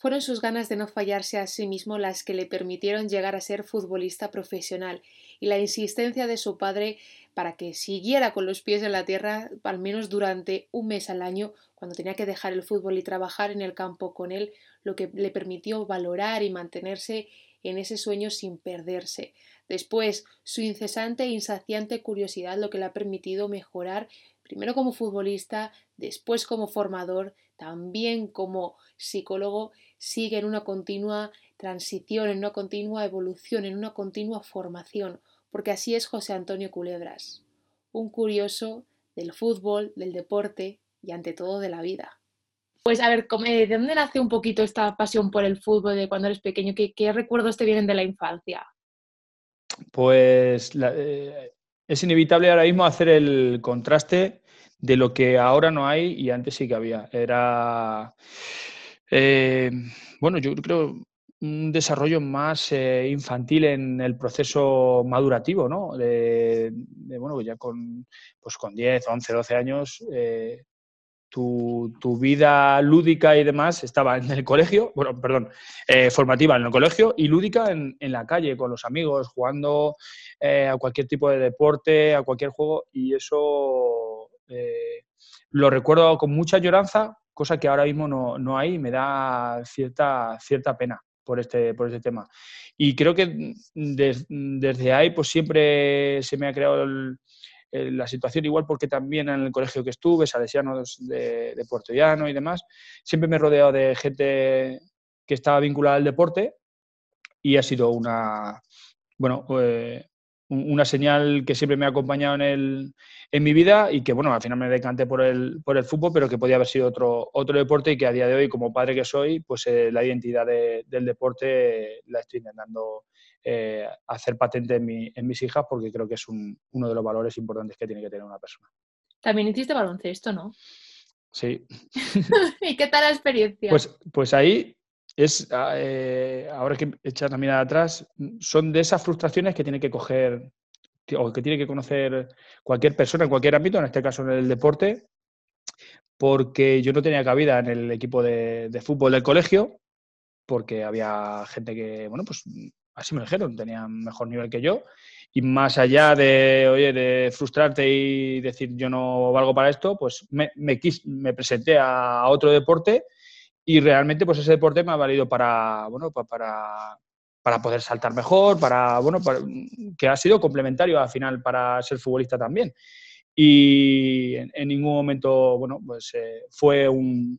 Fueron sus ganas de no fallarse a sí mismo las que le permitieron llegar a ser futbolista profesional y la insistencia de su padre para que siguiera con los pies en la tierra al menos durante un mes al año cuando tenía que dejar el fútbol y trabajar en el campo con él, lo que le permitió valorar y mantenerse en ese sueño sin perderse. Después, su incesante e insaciante curiosidad lo que le ha permitido mejorar primero como futbolista, después como formador, también como psicólogo sigue en una continua transición, en una continua evolución, en una continua formación, porque así es José Antonio Culebras, un curioso del fútbol, del deporte y ante todo de la vida. Pues a ver, ¿de dónde nace un poquito esta pasión por el fútbol de cuando eres pequeño? ¿Qué, recuerdos te vienen de la infancia? Pues eh, es inevitable ahora mismo hacer el contraste de lo que ahora no hay y antes sí que había. Era eh, bueno, yo creo un desarrollo más eh, infantil en el proceso madurativo, ¿no? De, bueno, ya con, pues con 10, 11, 12 años, eh, tu, vida lúdica y demás estaba en el colegio, bueno, perdón, formativa en el colegio y lúdica en, en la calle, con los amigos, jugando a cualquier tipo de deporte, a cualquier juego, y eso lo recuerdo con mucha lloranza cosa que ahora mismo no, hay y me da cierta, cierta pena por este, por este tema. Y creo que desde ahí pues siempre se me ha creado la situación, igual porque también en el colegio que estuve, salesianos de, de Puerto Llano y demás, siempre me he rodeado de gente que estaba vinculada al deporte y ha sido una, bueno, eh, una señal que siempre me ha acompañado en, el, en mi vida y que, bueno, al final me decanté por el, por el fútbol, pero que podía haber sido otro, otro deporte y que a día de hoy, como padre que soy, pues eh, la identidad del deporte la estoy intentando eh, hacer patente en, en, mis hijas porque creo que es uno de los valores importantes que tiene que tener una persona. También hiciste baloncesto, ¿no? Sí. ¿Y qué tal la experiencia? Pues, pues ahí es, ah, eh, ahora que echas la mirada atrás, son de esas frustraciones que tiene que coger o que tiene que conocer cualquier persona en cualquier ámbito, en este caso en el deporte, porque yo no tenía cabida en el equipo de, fútbol del colegio, porque había gente que, bueno, pues así me dijeron, tenían mejor nivel que yo, y más allá de, oye, de frustrarte y decir yo no valgo para esto, pues me, me presenté a otro deporte y realmente pues ese deporte me ha valido para, bueno, para, para poder saltar mejor, para, bueno, que ha sido complementario al final para ser futbolista también. Y en, ningún momento, bueno, pues eh, fue un,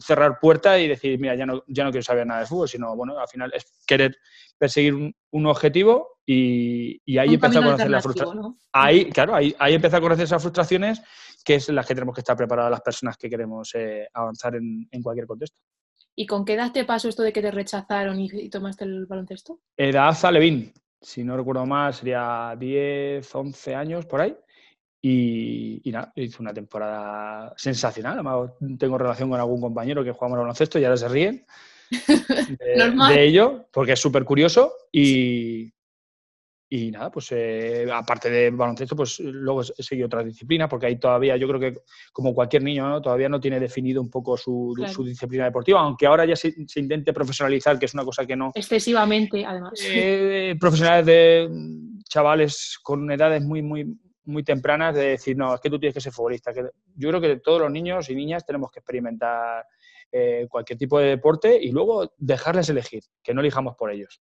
cerrar puerta y decir, mira, ya no, ya no quiero saber nada de fútbol, sino, bueno, al final es querer perseguir un, objetivo y, y ahí empezó a conocer la frustración. Ahí, claro, ahí, ahí empezó a conocer esas frustraciones que es las que tenemos que estar preparadas las personas que queremos eh, avanzar en, cualquier contexto. ¿Y con qué edad te pasó esto de que te rechazaron y, tomaste el baloncesto? Edad Alevín, si no recuerdo mal, sería 10, 11 años por ahí. Y, nada, hice una temporada sensacional. Además, tengo relación con algún compañero que jugamos al baloncesto y ahora se ríen de, de ello, porque es súper curioso. Y, y nada, pues eh, aparte de baloncesto, pues luego he seguido otras disciplinas, porque ahí todavía, yo creo que como cualquier niño, todavía no tiene definido un poco su, disciplina deportiva, aunque ahora ya se, intente profesionalizar, que es una cosa que no... Excesivamente, además. Eh, profesionales de chavales con edades muy, muy, muy tempranas de decir, no, es que tú tienes que ser futbolista. Que yo creo que todos los niños y niñas tenemos que experimentar eh, cualquier tipo de deporte y luego dejarles elegir, que no elijamos por ellos.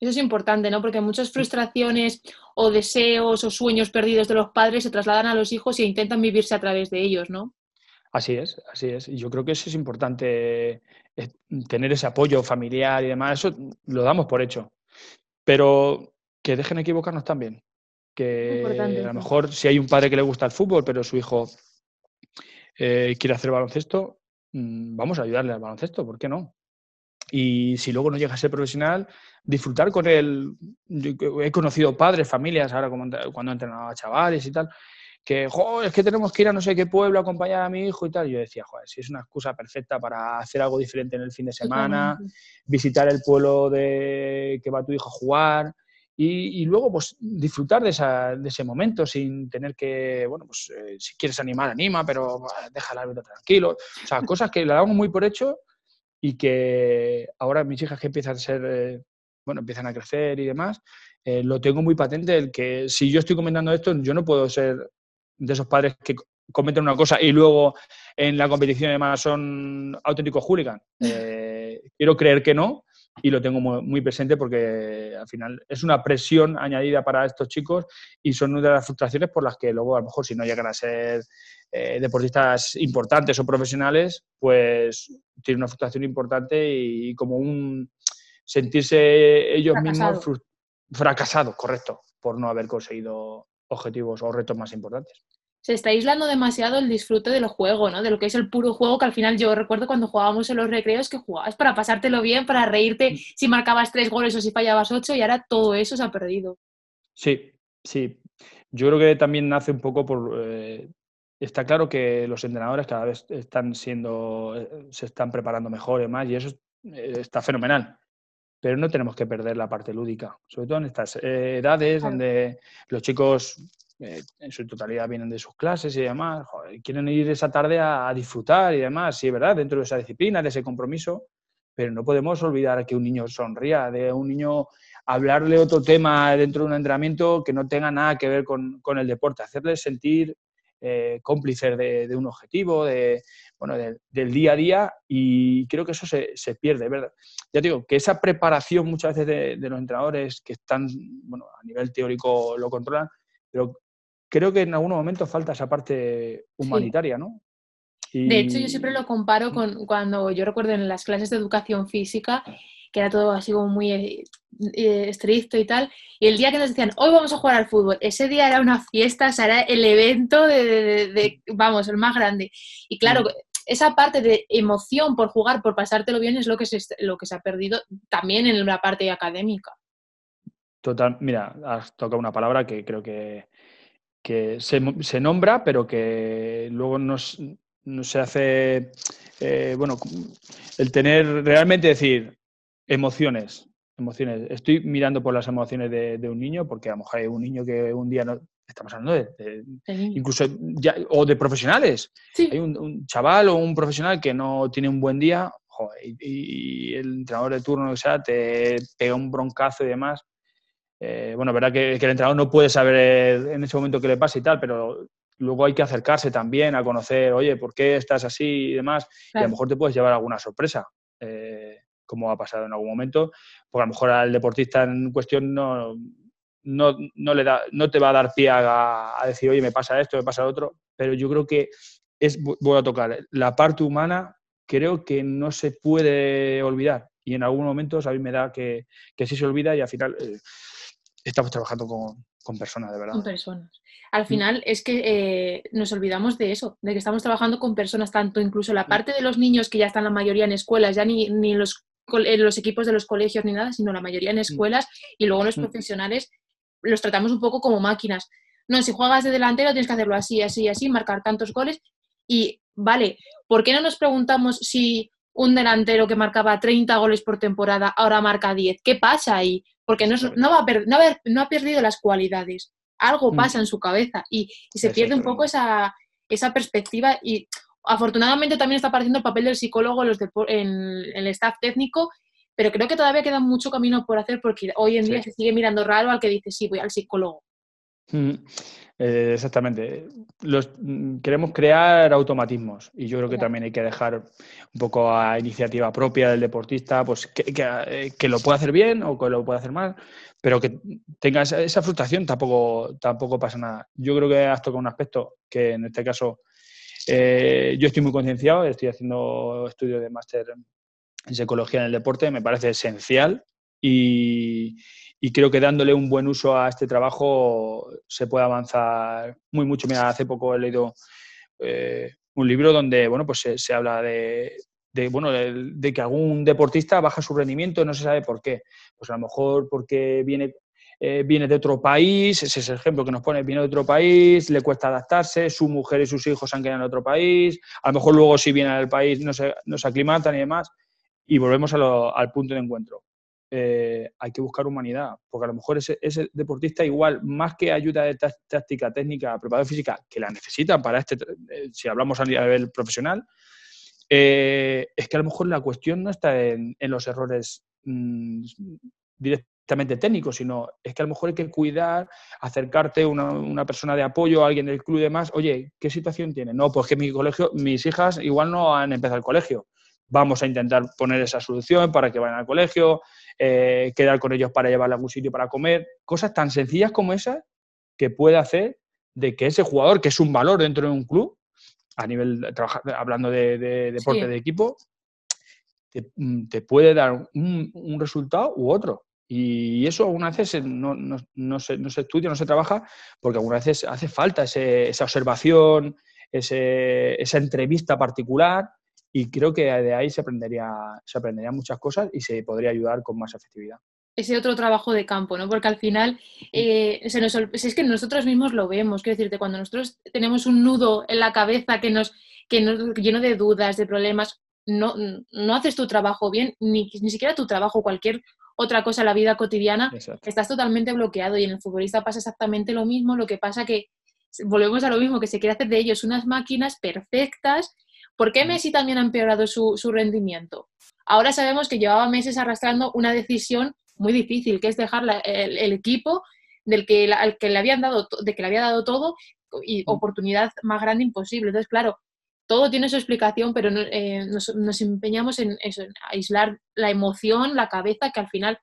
Eso es importante, ¿no? Porque muchas frustraciones o deseos o sueños perdidos de los padres se trasladan a los hijos e intentan vivirse a través de ellos, ¿no? Así es, así es. Y yo creo que eso es importante, eh, tener ese apoyo familiar y demás. Eso lo damos por hecho. Pero que dejen equivocarnos también. Que a lo mejor si hay un padre que le gusta el fútbol, pero su hijo eh, quiere hacer baloncesto, mm, vamos a ayudarle al baloncesto, ¿por qué no? Y si luego no llega a ser profesional, disfrutar con él. he conocido padres, familias, ahora cuando he entrenado a chavales y tal, que, es que tenemos que ir a no sé qué pueblo a acompañar a mi hijo y tal. yo decía, joder, si es una excusa perfecta para hacer algo diferente en el fin de semana, visitar el pueblo de que va tu hijo a jugar. Y, luego, pues, disfrutar de, ese momento sin tener que, bueno, pues, eh, si quieres animar, anima, pero deja el árbitro tranquilo. O sea, cosas que le damos muy por hecho y que ahora mis hijas que empiezan a ser, eh, bueno, empiezan a crecer y demás, eh, lo tengo muy patente el que si yo estoy comentando esto, yo no puedo ser de esos padres que cometen una cosa y luego en la competición además son auténticos hooligans. Eh, quiero creer que no y lo tengo muy, presente porque al final es una presión añadida para estos chicos y son una de las frustraciones por las que luego a lo mejor si no llegan a ser eh, deportistas importantes o profesionales, pues tiene una frustración importante y, como un sentirse ellos mismos fracasados, correcto, por no haber conseguido objetivos o retos más importantes se está aislando demasiado el disfrute del juego, ¿no? De lo que es el puro juego, que al final yo recuerdo cuando jugábamos en los recreos que jugabas para pasártelo bien, para reírte mm. si marcabas tres goles o si fallabas ocho, y ahora todo eso se ha perdido. Sí, sí. Yo creo que también nace un poco por. Eh, está claro que los entrenadores cada vez están siendo. Eh, se están preparando mejor y más, y eso eh, está fenomenal. Pero no tenemos que perder la parte lúdica, sobre todo en estas edades donde los chicos eh, en su totalidad vienen de sus clases y demás, quieren ir esa tarde a, disfrutar y demás, sí, ¿verdad? Dentro de esa disciplina, de ese compromiso, pero no podemos olvidar que un niño sonría, de un niño hablarle otro tema dentro de un entrenamiento que no tenga nada que ver con, con el deporte, hacerle sentir eh, cómplices de, un objetivo, de, bueno, del día a día, y creo que eso se, se, pierde, ¿verdad? Ya digo, que esa preparación muchas veces de, de, los entrenadores que están, bueno, a nivel teórico lo controlan, pero creo que en algunos momentos falta esa parte humanitaria, ¿no? De hecho, yo siempre lo comparo con cuando yo recuerdo en las clases de educación física, que era todo así como muy eh, eh, estricto y tal, y el día que nos decían, hoy vamos a jugar al fútbol, ese día era una fiesta, o sea, era el evento de, vamos, el más grande. Y claro, mm. esa parte de emoción por jugar, por pasártelo bien, es lo que se, lo que se ha perdido también en la parte académica. Total, mira, has tocado una palabra que creo que, que se, nombra, pero que luego no, se hace, eh, bueno, el tener realmente decir emociones, emociones. Estoy mirando por las emociones de, un niño, porque a lo mejor hay un niño que un día no, estamos hablando de, incluso ya, o de profesionales. Hay un, chaval o un profesional que no tiene un buen día y, el entrenador de turno que sea te pega un broncazo y demás. Eh, bueno, verdad que, el entrenador no puede saber en ese momento qué le pasa y tal, pero luego hay que acercarse también a conocer, oye, ¿por qué estás así y demás? Y a lo mejor te puedes llevar alguna sorpresa, eh, como ha pasado en algún momento, porque a lo mejor al deportista en cuestión no, no, le da, no te va a dar pie a, decir, oye, me pasa esto, me pasa lo otro, pero yo creo que es, voy a tocar, la parte humana creo que no se puede olvidar y en algunos momentos a mí me da que, que sí se olvida y al final... Eh, estamos trabajando con, personas, de verdad. Con personas. Al mm. final es que eh, nos olvidamos de eso, de que estamos trabajando con personas, tanto incluso la mm. parte de los niños que ya están la mayoría en escuelas, ya ni, ni los, en los equipos de los colegios ni nada, sino la mayoría en mm. escuelas y luego los profesionales los tratamos un poco como máquinas. No, si juegas de delantero tienes que hacerlo así, así, así, marcar tantos goles y vale, ¿por qué no nos preguntamos si un delantero que marcaba 30 goles por temporada ahora marca 10? ¿Qué pasa ahí? Porque no, no, va no, ha perdido las cualidades, algo mm. pasa en su cabeza y, se pierde un poco esa, esa, perspectiva y afortunadamente también está apareciendo el papel del psicólogo en, el staff técnico, pero creo que todavía queda mucho camino por hacer porque hoy en día se sigue mirando raro al que dice, sí, voy al psicólogo. Mm. Eh, exactamente. Los, mm, queremos crear automatismos y yo creo que también hay que dejar un poco a iniciativa propia del deportista, pues que, eh, que, lo pueda hacer bien o que lo pueda hacer mal, pero que tenga esa, frustración tampoco, tampoco pasa nada. Yo creo que has tocado un aspecto que en este caso eh, yo estoy muy concienciado, estoy haciendo estudios de máster en psicología en el deporte, me parece esencial y, y creo que dándole un buen uso a este trabajo se puede avanzar muy mucho. Mira, hace poco he leído eh, un libro donde bueno, pues se, habla de, bueno, de, que algún deportista baja su rendimiento y no se sabe por qué. Pues a lo mejor porque viene, eh, viene de otro país, ese es el ejemplo que nos pone, viene de otro país, le cuesta adaptarse, su mujer y sus hijos han quedado en otro país, a lo mejor luego si viene al país no se, no se aclimatan y demás, y volvemos al punto de encuentro. Eh, hay que buscar humanidad, porque a lo mejor ese, deportista igual, más que ayuda de táctica, técnica, preparación física, que la necesitan para este, eh, si hablamos a nivel profesional, eh, es que a lo mejor la cuestión no está en, los errores mm, directamente técnicos, sino es que a lo mejor hay que cuidar, acercarte a una, persona de apoyo, a alguien del club y demás. Oye, ¿qué situación tiene? No, pues que mi colegio, mis hijas igual no han empezado el colegio. Vamos a intentar poner esa solución para que vayan al colegio, eh, quedar con ellos para llevarla a algún sitio para comer. Cosas tan sencillas como esas que puede hacer de que ese jugador, que es un valor dentro de un club, a nivel, hablando de, deporte de equipo, mm, te, puede dar un, resultado u otro. Y eso algunas veces no, no, se, estudia, no se trabaja, porque algunas veces hace falta esa observación, esa entrevista particular, y creo que de ahí se aprendería, se aprendería muchas cosas y se podría ayudar con más efectividad ese otro trabajo de campo, ¿no? Porque al final eh, se nos, es que nosotros mismos lo vemos, quiero decirte, cuando nosotros tenemos un nudo en la cabeza que nos, que nos lleno de dudas, de problemas, no, no haces tu trabajo bien, ni, ni siquiera tu trabajo, cualquier otra cosa en la vida cotidiana, estás totalmente bloqueado y en el futbolista pasa exactamente lo mismo, lo que pasa que volvemos a lo mismo, que se quiere hacer de ellos unas máquinas perfectas. ¿Por qué Messi también ha empeorado su, su rendimiento? Ahora sabemos que llevaba meses arrastrando una decisión muy difícil, que es dejar el, equipo del que, al que le habían dado, de que le había dado todo y mm. oportunidad más grande imposible. Entonces, claro, todo tiene su explicación, pero eh, nos, empeñamos en, eso, en aislar la emoción, la cabeza, que al final,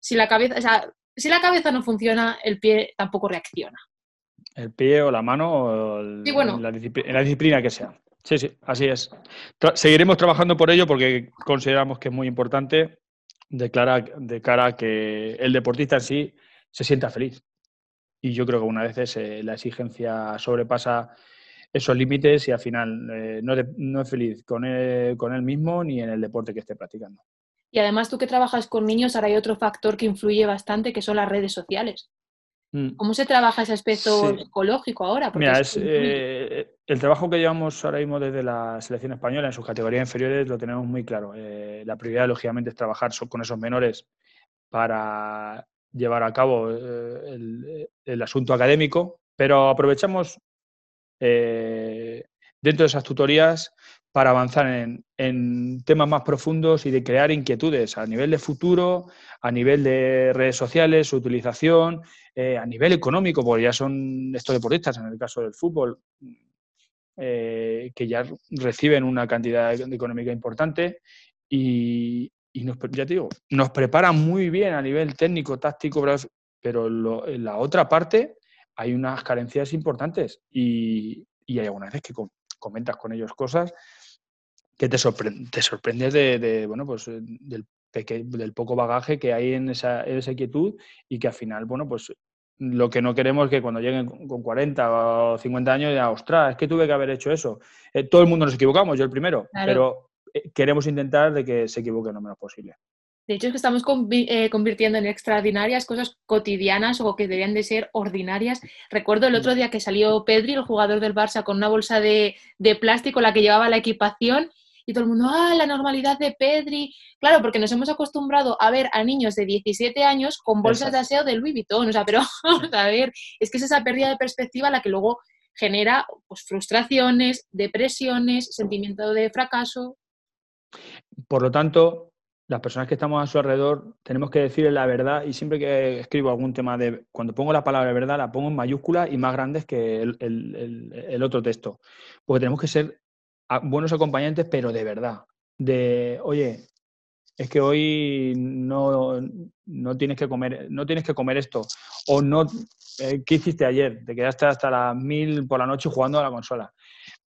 si la cabeza, si la cabeza no funciona, el pie tampoco reacciona. El pie o la mano o bueno. en, la disciplina, que sea. Sí, sí, así es. seguiremos trabajando por ello porque consideramos que es muy importante de de cara a que el deportista en sí se sienta feliz. Y yo creo que una vez eh, la exigencia sobrepasa esos límites y al final eh, no, es feliz con él, con él mismo ni en el deporte que esté practicando. Y además tú que trabajas con niños, ahora hay otro factor que influye bastante, que son las redes sociales. Mm. ¿Cómo se trabaja ese aspecto psicológico ahora? Mira, eh, el trabajo que llevamos ahora mismo desde la selección española en sus categorías inferiores lo tenemos muy claro. Eh, la prioridad, lógicamente, es trabajar con esos menores para llevar a cabo eh, el, asunto académico, pero aprovechamos dentro de esas tutorías para avanzar en, temas más profundos y de crear inquietudes a nivel de futuro, a nivel de redes sociales, su utilización, eh, a nivel económico, porque ya son estos deportistas, en el caso del fútbol, eh, que ya reciben una cantidad económica importante y, nos, ya te digo, nos preparan muy bien a nivel técnico, táctico, pero en la otra parte hay unas carencias importantes y, y hay algunas veces que comentas con ellos cosas que te, te sorprendes de, bueno, pues, eh, del, del poco bagaje que hay en esa, esa inquietud y que al final, bueno, pues lo que no queremos es que cuando lleguen con 40 o 50 años ya, ostras, es que tuve que haber hecho eso. Eh, todo el mundo nos equivocamos, yo el primero, pero eh, queremos intentar de que se equivoque lo menos posible. De hecho, es que estamos convirtiendo en extraordinarias cosas cotidianas o que deberían de ser ordinarias. Recuerdo el otro día que salió Pedri, el jugador del Barça, con una bolsa de, de plástico, la que llevaba la equipación, y todo el mundo, ah, la normalidad de Pedri. Claro, porque nos hemos acostumbrado a ver a niños de 17 años con bolsas de aseo de Louis Vuitton. O sea, pero vamos a ver, es que es esa pérdida de perspectiva la que luego genera pues, frustraciones, depresiones, sentimiento de fracaso. Por lo tanto, las personas que estamos a su alrededor tenemos que decirle la verdad y siempre que escribo algún tema de, cuando pongo la palabra verdad, la pongo en mayúsculas y más grandes que el, el otro texto. Porque tenemos que ser buenos acompañantes, pero de verdad. De, oye, es que hoy no, no, tienes que comer, no tienes que comer esto. O no, eh, ¿qué hiciste ayer? Te quedaste hasta las mil por la noche jugando a la consola.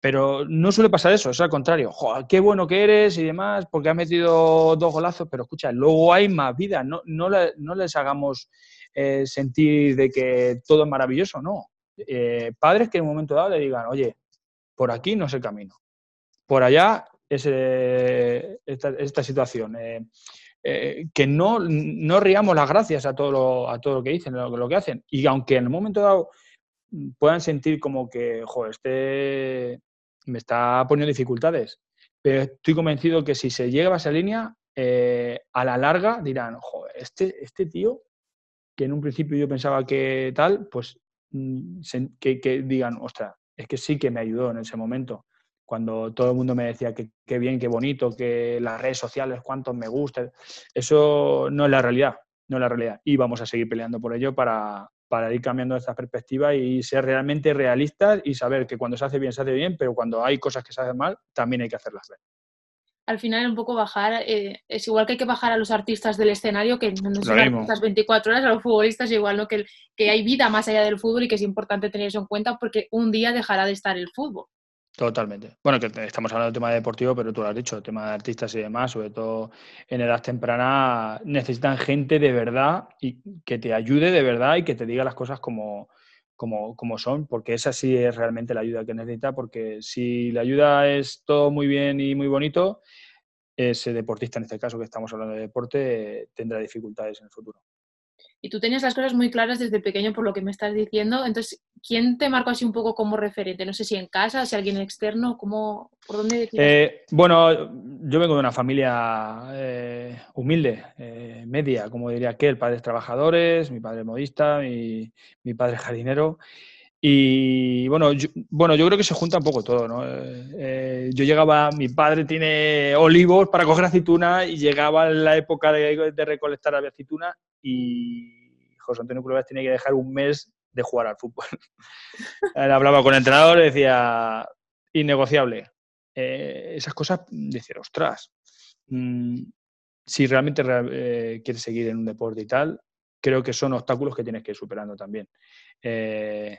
Pero no suele pasar eso, es al contrario. qué bueno que eres y demás, porque has metido dos golazos, pero escucha, luego hay más vida. No, no, les hagamos eh, sentir de que todo es maravilloso, no. Eh, padres que en un momento dado le digan, oye, por aquí no es el camino por allá es, esta, situación. Eh, eh, que no, no riamos las gracias a todo lo, a todo lo que dicen, lo, lo que hacen. Y aunque en el momento dado puedan sentir como que, joder, este me está poniendo dificultades, pero estoy convencido que si se llega a esa línea, eh, a la larga dirán, joder, este, este tío, que en un principio yo pensaba que tal, pues mm, que, que digan, ostras, es que sí que me ayudó en ese momento cuando todo el mundo me decía que qué bien, qué bonito, que las redes sociales, cuántos me gustan, eso no es la realidad, no es la realidad. Y vamos a seguir peleando por ello para, para ir cambiando esta perspectiva y ser realmente realistas y saber que cuando se hace bien, se hace bien, pero cuando hay cosas que se hacen mal, también hay que hacerlas bien al final un poco bajar, eh, es igual que hay que bajar a los artistas del escenario, que no son artistas 24 horas, a los futbolistas igual, ¿no? Que, que hay vida más allá del fútbol y que es importante tener eso en cuenta porque un día dejará de estar el fútbol. Totalmente. Bueno, que estamos hablando del tema deportivo, pero tú lo has dicho, el tema de artistas y demás, sobre todo en edad temprana, necesitan gente de verdad y que te ayude de verdad y que te diga las cosas como, como, como, son, porque esa sí es realmente la ayuda que necesita, porque si la ayuda es todo muy bien y muy bonito, ese deportista, en este caso que estamos hablando de deporte, tendrá dificultades en el futuro. Y tú tenías las cosas muy claras desde pequeño por lo que me estás diciendo, entonces, ¿quién te marcó así un poco como referente? No sé si en casa, si alguien externo, ¿cómo, ¿por dónde? Eh, bueno, yo vengo de una familia eh, humilde, eh, media, como diría aquel, padres trabajadores, mi padre modista, mi, mi padre jardinero. Y bueno yo, bueno, yo creo que se junta un poco todo, ¿no? Eh, yo llegaba, mi padre tiene olivos para coger aceituna y llegaba la época de, recolectar la aceituna y José Antonio Cuevas tenía que dejar un mes de jugar al fútbol. Hablaba con el entrenador y decía, innegociable. Eh, esas cosas, decir, ostras, mm, si realmente eh, quieres seguir en un deporte y tal, creo que son obstáculos que tienes que ir superando también. Eh,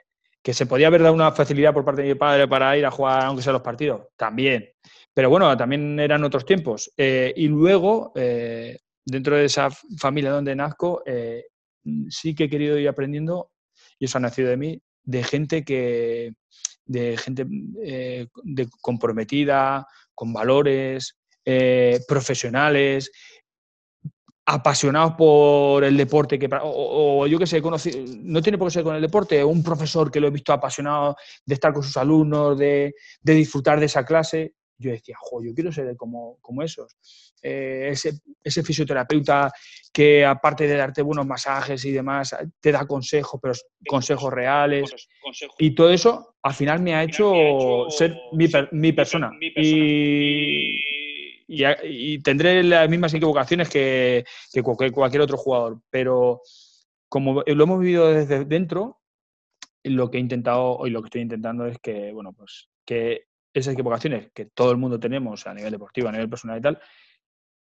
que se podía haber dado una facilidad por parte de mi padre para ir a jugar, aunque sea los partidos, también. Pero bueno, también eran otros tiempos. Eh, y luego, eh, dentro de esa familia donde nazco, eh, sí que he querido ir aprendiendo, y eso ha nacido de mí, de gente que de gente comprometida, con valores, profesionales, apasionados por el deporte, que, o, yo que sé, no tiene por qué ser con el deporte, un profesor que lo he visto apasionado de estar con sus alumnos, de, disfrutar de esa clase, yo decía, jo, yo quiero ser como, como esos. Eh, ese, fisioterapeuta que aparte de darte buenos masajes y demás, te da consejos, pero consejos reales. Y todo eso al final me ha hecho, ser mi, mi persona. Y y, tendré las mismas equivocaciones que, cualquier, otro jugador, pero como lo hemos vivido desde dentro, lo que he intentado y lo que estoy intentando es que, bueno, pues que esas equivocaciones que todo el mundo tenemos a nivel deportivo, a nivel personal y tal,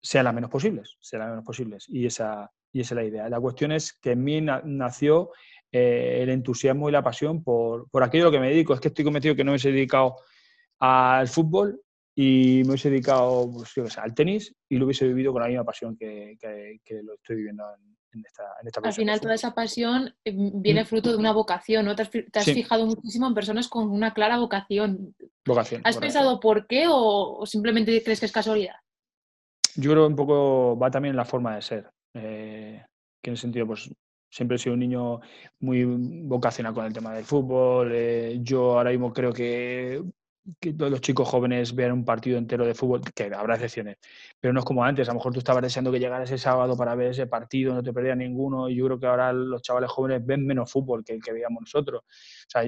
sean las menos posibles, sean las menos posibles. Y esa, y esa es la idea. La cuestión es que en mí nació eh, el entusiasmo y la pasión por, por aquello a lo que me dedico. Es que estoy convencido que no me he dedicado al fútbol y me hubiese dedicado pues, al tenis y lo hubiese vivido con la misma pasión que, lo estoy viviendo en, esta, en esta Al final toda esa pasión eh, viene mm. fruto de una vocación, ¿no? Te has, fijado muchísimo en personas con una clara vocación. Vocación. ¿Has pensado por qué o, simplemente crees que es casualidad? Yo creo que un poco va también en la forma de ser. Eh, que en el sentido, pues siempre he sido un niño muy vocacional con el tema del fútbol. Eh, yo ahora mismo creo que que todos los chicos jóvenes vean un partido entero de fútbol, que habrá excepciones, pero no es como antes. A lo mejor tú estabas deseando que llegara ese sábado para ver ese partido, no te perdías ninguno, y yo creo que ahora los chavales jóvenes ven menos fútbol que el que veíamos nosotros. O sea,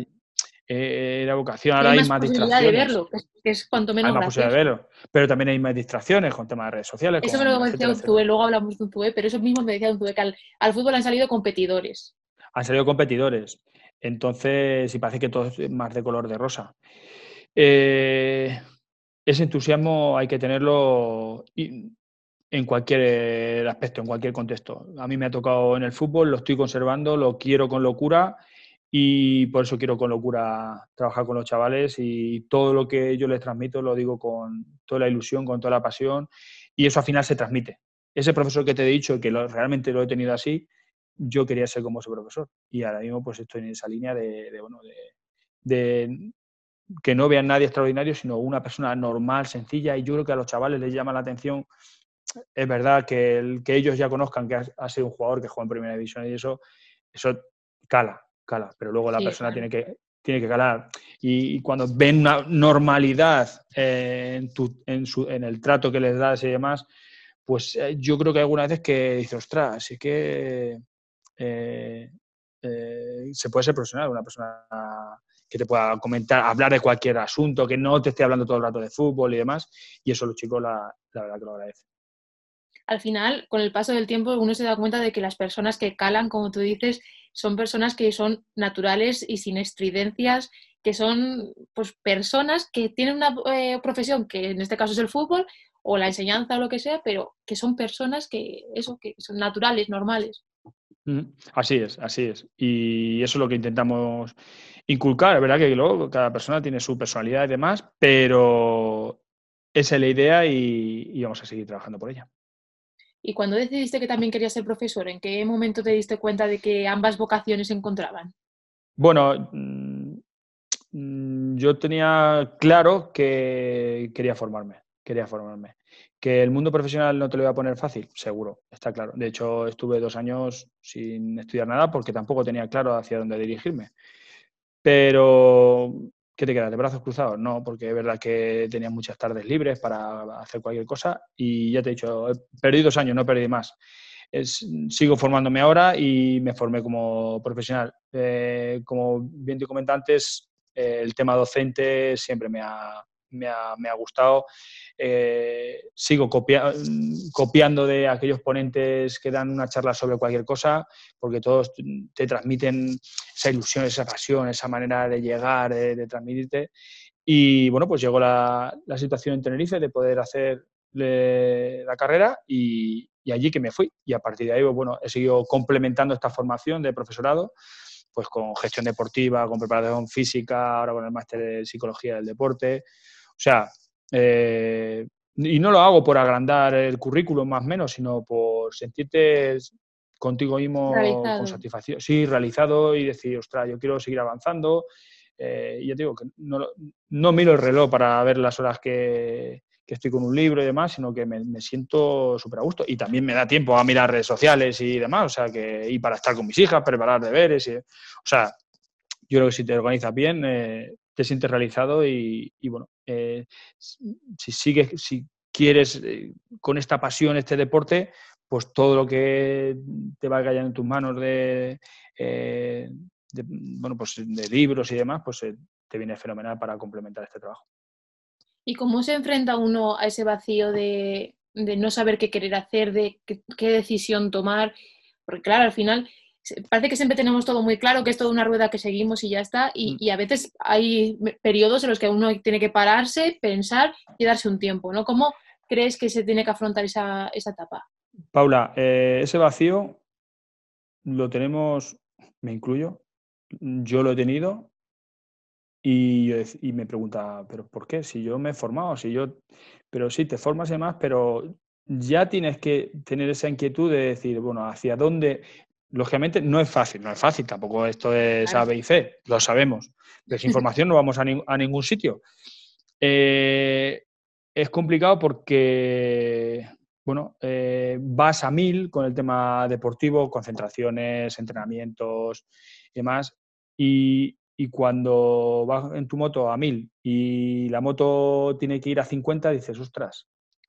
eh, la vocación, ahora hay más, distracciones. de verlo, que es cuanto menos hay más de verlo, pero también hay más distracciones con temas de redes sociales. Eso me lo decía Unzue, luego hablamos de Unzue, pero eso mismo me decía Unzue, que al, al fútbol han salido competidores. Han salido competidores. Entonces, sí parece que todo es más de color de rosa. Eh, ese entusiasmo hay que tenerlo en cualquier aspecto, en cualquier contexto. A mí me ha tocado en el fútbol, lo estoy conservando, lo quiero con locura y por eso quiero con locura trabajar con los chavales y todo lo que yo les transmito lo digo con toda la ilusión, con toda la pasión y eso al final se transmite. Ese profesor que te he dicho que realmente lo he tenido así, yo quería ser como ese profesor y ahora mismo pues estoy en esa línea de, bueno, de, que no vean nadie extraordinario, sino una persona normal, sencilla, y yo creo que a los chavales les llama la atención, es verdad que, el, que ellos ya conozcan que ha, sido un jugador que juega en primera división y eso, eso cala, cala, pero luego la persona tiene que tiene que calar. Y, cuando ven una normalidad en, en, su, en, el trato que les das y demás, pues eh, yo creo que algunas veces que dice, ostras, es que eh, eh, se puede ser profesional, una persona que te pueda comentar, hablar de cualquier asunto, que no te esté hablando todo el rato de fútbol y demás. Y eso los chicos, la, verdad que lo agradecen. Al final, con el paso del tiempo, uno se da cuenta de que las personas que calan, como tú dices, son personas que son naturales y sin estridencias, que son pues, personas que tienen una eh, profesión que en este caso es el fútbol o la enseñanza o lo que sea, pero que son personas que, eso, que son naturales, normales. Así es, así es. Y eso es lo que intentamos inculcar. Es verdad que luego cada persona tiene su personalidad y demás, pero esa es la idea y, y vamos a seguir trabajando por ella. Y cuando decidiste que también querías ser profesor, ¿en qué momento te diste cuenta de que ambas vocaciones se encontraban? Bueno, mm, yo tenía claro que quería formarme, quería formarme. Que el mundo profesional no te lo iba a poner fácil, seguro, está claro. De hecho, estuve dos años sin estudiar nada porque tampoco tenía claro hacia dónde dirigirme. Pero ¿Qué te quedas? ¿De brazos cruzados? No, porque es verdad que tenía muchas tardes libres para hacer cualquier cosa y ya te he dicho, perdido dos años, no perdí más. sigo formándome ahora y me formé como profesional. Eh, como bien te comenté antes, el tema docente siempre me ha, me ha, gustado. Eh, sigo copiando de aquellos ponentes que dan una charla sobre cualquier cosa, porque todos te transmiten esa ilusión, esa pasión, esa manera de llegar, de, transmitirte. Y bueno, pues llegó la, situación en Tenerife de poder hacer la carrera y, allí que me fui. Y a partir de ahí, pues, bueno, he seguido complementando esta formación de profesorado pues con gestión deportiva, con preparación física, ahora con el máster de psicología del deporte, o sea, eh, y no lo hago por agrandar el currículum más o menos, sino por sentirte contigo mismo con satisfacción, sí, realizado y decir, ostras, yo quiero seguir avanzando. Eh, y ya te digo que no, miro el reloj para ver las horas que, estoy con un libro y demás, sino que me, siento súper a gusto. Y también me da tiempo a mirar redes sociales y demás, o sea, que, y para estar con mis hijas, preparar deberes. Y, o sea, yo creo que si te organizas bien, eh, te sientes realizado y, bueno, eh, si sigues, si quieres eh, con esta pasión este deporte, pues todo lo que te va cayendo en tus manos de, eh, bueno, pues de libros y demás, pues te viene fenomenal para complementar este trabajo. ¿Y cómo se enfrenta uno a ese vacío de, no saber qué querer hacer, de qué decisión tomar? Porque claro, al final parece que siempre tenemos todo muy claro, que es toda una rueda que seguimos y ya está, y, mm. a veces hay periodos en los que uno tiene que pararse, pensar y darse un tiempo, ¿no? ¿Cómo crees que se tiene que afrontar esa, etapa? Paula, eh, ese vacío lo tenemos, me incluyo, yo lo he tenido y, y, me pregunta, ¿pero por qué? Si yo me he formado, si yo... Pero sí, te formas y demás, pero ya tienes que tener esa inquietud de decir, bueno, ¿hacia dónde? lógicamente no es fácil, no es fácil, tampoco esto es A, B y C, lo sabemos. Desinformación no vamos a, ningún sitio. Eh, es complicado porque, bueno, eh, vas a mil con el tema deportivo, concentraciones, entrenamientos y demás, y, y cuando vas en tu moto a mil y la moto tiene que ir a 50, dices, ostras,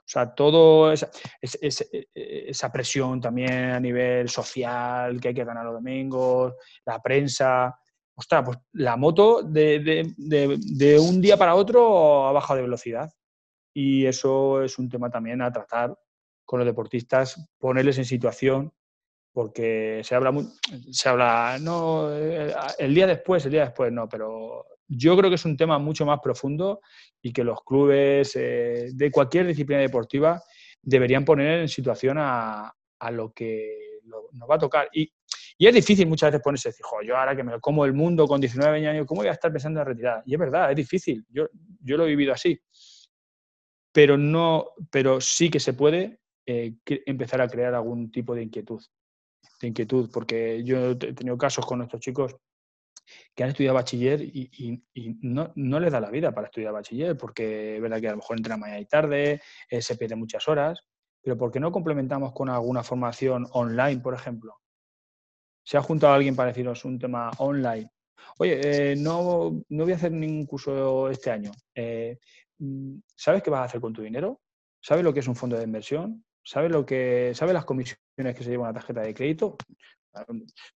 o sea, todo esa, e, e, esa, presión también a nivel social, que hay que ganar los domingos, la prensa. Ostras, pues la moto de, de, un día para otro ha bajado de velocidad. Y eso es un tema también a tratar con los deportistas, ponerles en situación, porque se habla, se habla, no, eh, el día después, el día después, no, pero yo creo que es un tema mucho más profundo y que los clubes eh, de cualquier disciplina deportiva deberían poner en situación a, lo que nos va a tocar. Y, es difícil muchas veces ponerse y decir, yo ahora que me como el mundo con 19 años, ¿cómo voy a estar pensando en retirada? Y es verdad, es difícil. Yo, yo lo he vivido así. Pero, no, pero sí que se puede eh, empezar a crear algún tipo de inquietud. De inquietud, porque yo he tenido casos con nuestros chicos que han estudiado bachiller y, no, no, les da la vida para estudiar bachiller, porque es verdad que a lo mejor entra mañana y tarde, eh, se pierde muchas horas, pero ¿por qué no complementamos con alguna formación online, por ejemplo? ¿Se ha juntado alguien para deciros un tema online? Oye, eh, no, no, voy a hacer ningún curso este año. Eh, ¿Sabes qué vas a hacer con tu dinero? ¿Sabes lo que es un fondo de inversión? ¿Sabes lo que, ¿sabes las comisiones que se lleva una tarjeta de crédito?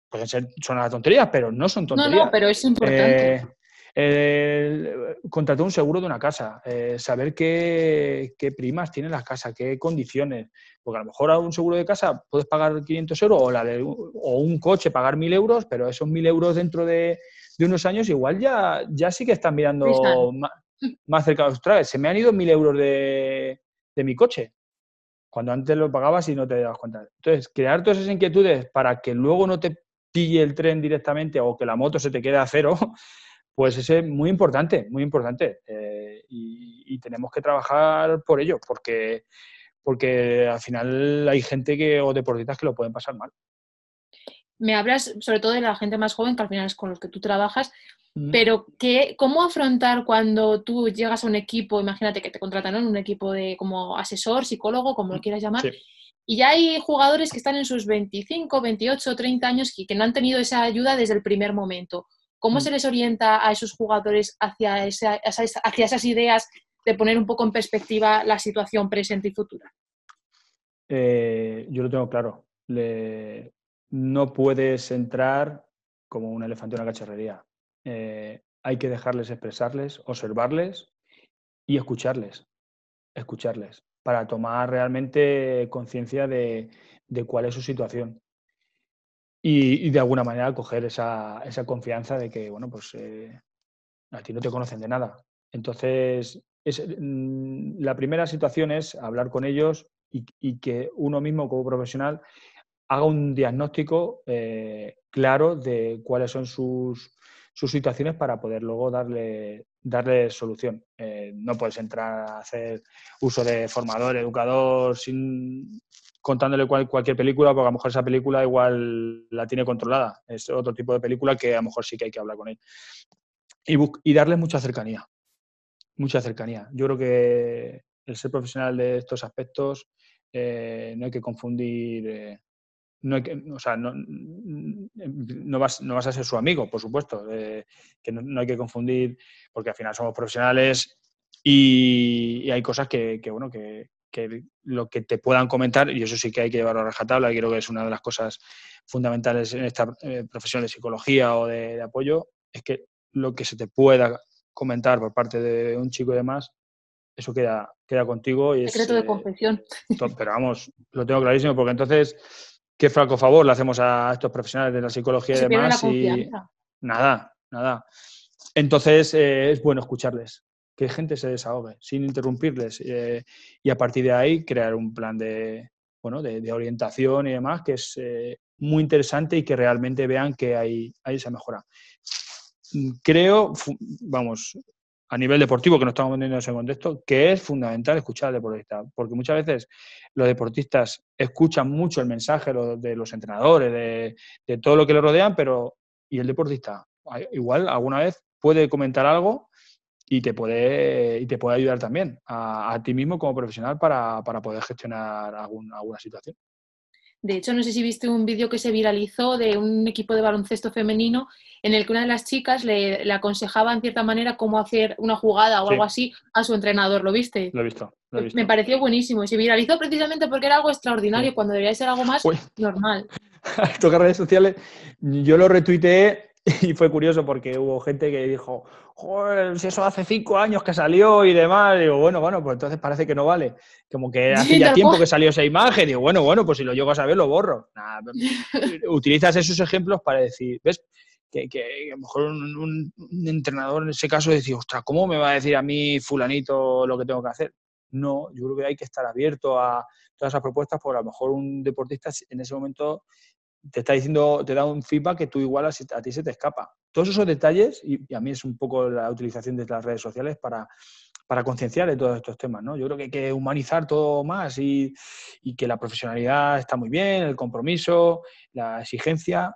pueden ser, son las tonterías, pero no son tonterías. No, no, pero es importante. Eh, contratar un seguro de una casa, eh, saber qué, primas tiene la casa, qué condiciones. Porque a lo mejor a un seguro de casa puedes pagar 500 euros o, la de, o un coche pagar 1.000 euros, pero esos 1.000 euros dentro de, unos años igual ya, ya sí que están mirando más, cerca de los Se me han ido 1.000 euros de, de mi coche cuando antes lo pagabas y no te dabas cuenta. Entonces, crear todas esas inquietudes para que luego no te pille el tren directamente o que la moto se te quede a cero, pues es muy importante, muy importante. Eh, y, tenemos que trabajar por ello, porque, porque al final hay gente que, o deportistas que lo pueden pasar mal. Me hablas sobre todo de la gente más joven, que al final es con los que tú trabajas, pero ¿qué, ¿cómo afrontar cuando tú llegas a un equipo, imagínate que te contratan en un equipo de como asesor, psicólogo, como lo quieras llamar, y ya hay jugadores que están en sus 25, 28, 30 años y que no han tenido esa ayuda desde el primer momento? ¿Cómo mm. se les orienta a esos jugadores hacia, hacia esas ideas de poner un poco en perspectiva la situación presente y futura? Eh, yo lo tengo claro. No puedes entrar como un elefante en una cacharrería. Eh, hay que dejarles expresarles, observarles y escucharles. Escucharles para tomar realmente conciencia de, cuál es su situación. Y, de alguna manera coger esa, confianza de que, bueno, pues eh, a ti no te conocen de nada. Entonces, mm, la primera situación es hablar con ellos y, que uno mismo como profesional haga un diagnóstico eh, claro de cuáles son sus, sus situaciones para poder luego darle, darle solución. Eh, no puedes entrar a hacer uso de formador, educador, sin contándole cualquier película, porque a lo mejor esa película igual la tiene controlada. Es otro tipo de película que a lo mejor sí que hay que hablar con él. Y, y darle mucha cercanía. Mucha cercanía. Yo creo que el ser profesional de estos aspectos eh, no hay que confundir no, hay o sea, no, no, vas, no vas a ser su amigo, por supuesto, eh, que no, hay que confundir, porque al final somos profesionales y, hay cosas que, bueno, que, lo que te puedan comentar, y eso sí que hay que llevarlo a rajatabla, y creo que es una de las cosas fundamentales en esta eh, profesión de psicología o de, apoyo, es que lo que se te pueda comentar por parte de un chico y demás, eso queda, queda contigo. Y Secreto de eh, confesión. pero vamos, lo tengo clarísimo, porque entonces qué flaco favor le hacemos a estos profesionales de la psicología y demás. y nada, nada. Entonces eh, es bueno escucharles, que gente se desahogue sin interrumpirles eh, y a partir de ahí crear un plan de, bueno, de, orientación y demás que es eh, muy interesante y que realmente vean que hay, hay esa mejora. Creo, vamos, a nivel deportivo, que no estamos vendiendo en ese contexto, que es fundamental escuchar al deportista, porque muchas veces los deportistas escuchan mucho el mensaje de los entrenadores, de, todo lo que le rodean, pero ¿y el deportista? Igual alguna vez puede comentar algo y te puede, y te puede ayudar también a, ti mismo como profesional para, poder gestionar alguna situación. De hecho, no sé si viste un vídeo que se viralizó de un equipo de baloncesto femenino en el que una de las chicas le, aconsejaba en cierta manera cómo hacer una jugada o algo así a su entrenador. ¿Lo viste? Lo he visto. Me pareció buenísimo. Y se viralizó precisamente porque era algo extraordinario cuando debería ser algo más normal. Tocar redes sociales, yo lo retuiteé y fue curioso porque hubo gente que dijo, joder, si eso hace cinco años que salió y demás. digo, bueno, bueno, pues entonces parece que no vale. Como que hace ya tiempo que salió esa imagen. Digo, bueno, bueno, pues si lo llego a saber, lo borro. utilizas esos ejemplos para decir, ¿ves? Que, que a lo mejor un, entrenador en ese caso decía, ostras, ¿cómo me va a decir a mí fulanito lo que tengo que hacer? No, yo creo que hay que estar abierto a todas esas propuestas, porque a lo mejor un deportista en ese momento te está diciendo, te da un feedback que tú igual a, ti se te escapa. Todos esos detalles, y, a mí es un poco la utilización de las redes sociales para, para concienciar de todos estos temas, ¿no? Yo creo que hay que humanizar todo más y, que la profesionalidad está muy bien, el compromiso, la exigencia,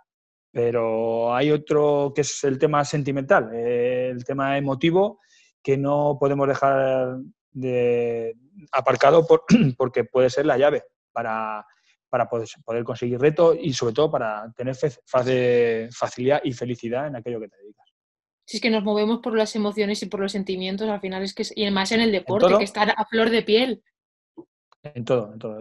pero hay otro que es el tema sentimental, el tema emotivo, que no podemos dejar de aparcado porque puede ser la llave para para poder, poder conseguir retos y sobre todo para tener facilidad y felicidad en aquello que te dedicas. Si es que nos movemos por las emociones y por los sentimientos, al final es que, y además en el deporte, que está a flor de piel. En todo, en todo.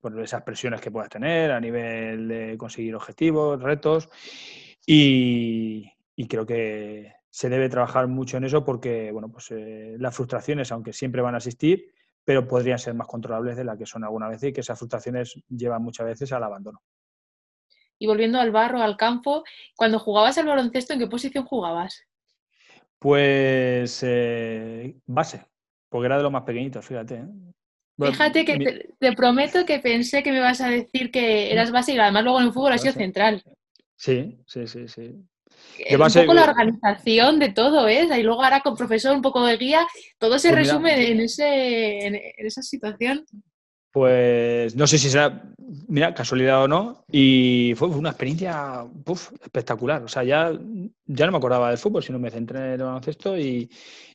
por esas presiones que puedas tener a nivel de conseguir objetivos, retos. Y, creo que, se debe trabajar mucho en eso porque, bueno, pues eh, las frustraciones, aunque siempre van a existir, pero podrían ser más controlables de las que son alguna vez y que esas frustraciones llevan muchas veces al abandono. Y volviendo al barro, al campo, cuando jugabas al baloncesto, ¿en qué posición jugabas? Pues eh, base, porque era de los más pequeñitos, fíjate. ¿eh? Fíjate que te, prometo que pensé que me vas a decir que eras base y además luego en el fútbol has sido central. Sí, sí, sí, sí. Un poco la organización de todo, ¿eh? Y luego ahora con profesor, un poco de guía, todo se pues resume en, ese, en, esa situación. Pues no sé si será, mira, casualidad o no, y fue una experiencia espectacular. O sea, ya, ya no me acordaba del fútbol, sino me centré en el baloncesto y,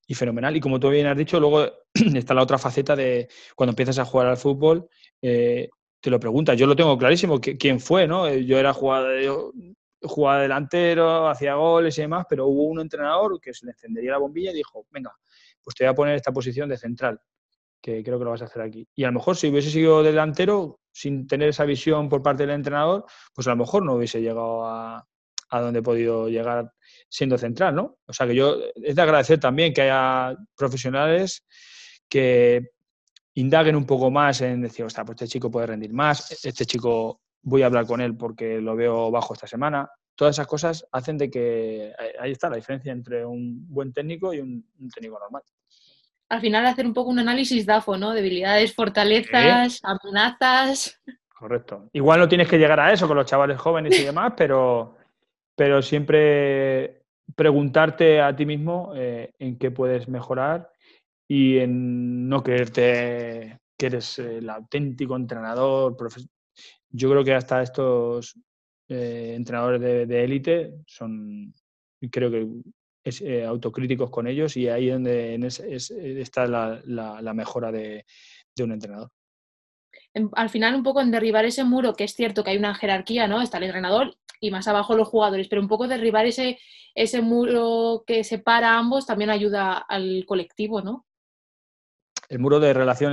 y fenomenal. Y como tú bien has dicho, luego está la otra faceta de cuando empiezas a jugar al fútbol, eh, te lo preguntas. Yo lo tengo clarísimo, quién fue, ¿no? Eh, yo era jugador, yo jugaba delantero, hacía goles y demás, pero hubo un entrenador que se le encendería la bombilla y dijo, venga, pues te voy a poner esta posición de central, que creo que lo vas a hacer aquí. Y a lo mejor si hubiese sido delantero, sin tener esa visión por parte del entrenador, pues a lo mejor no hubiese llegado a, a donde he podido llegar siendo central, ¿no? O sea que yo es de agradecer también que haya profesionales que indaguen un poco más en decir, ostras, pues este chico puede rendir más, este chico voy a hablar con él porque lo veo bajo esta semana. Todas esas cosas hacen de que ahí está la diferencia entre un buen técnico y un, técnico normal. Al final hacer un poco un análisis DAFO, ¿no? Debilidades, fortalezas, amenazas. Correcto. Igual no tienes que llegar a eso con los chavales jóvenes y demás, pero, pero siempre preguntarte a ti mismo eh, en qué puedes mejorar y en no creerte que eres el auténtico entrenador. Yo creo que hasta estos eh, entrenadores de élite son, creo que es, eh, autocríticos con ellos y ahí es donde está la, mejora de, un entrenador al final un poco en derribar ese muro, que es cierto que hay una jerarquía, ¿no? Está el entrenador y más abajo los jugadores, pero un poco derribar ese, ese muro que separa a ambos también ayuda al colectivo, ¿no? El muro de relación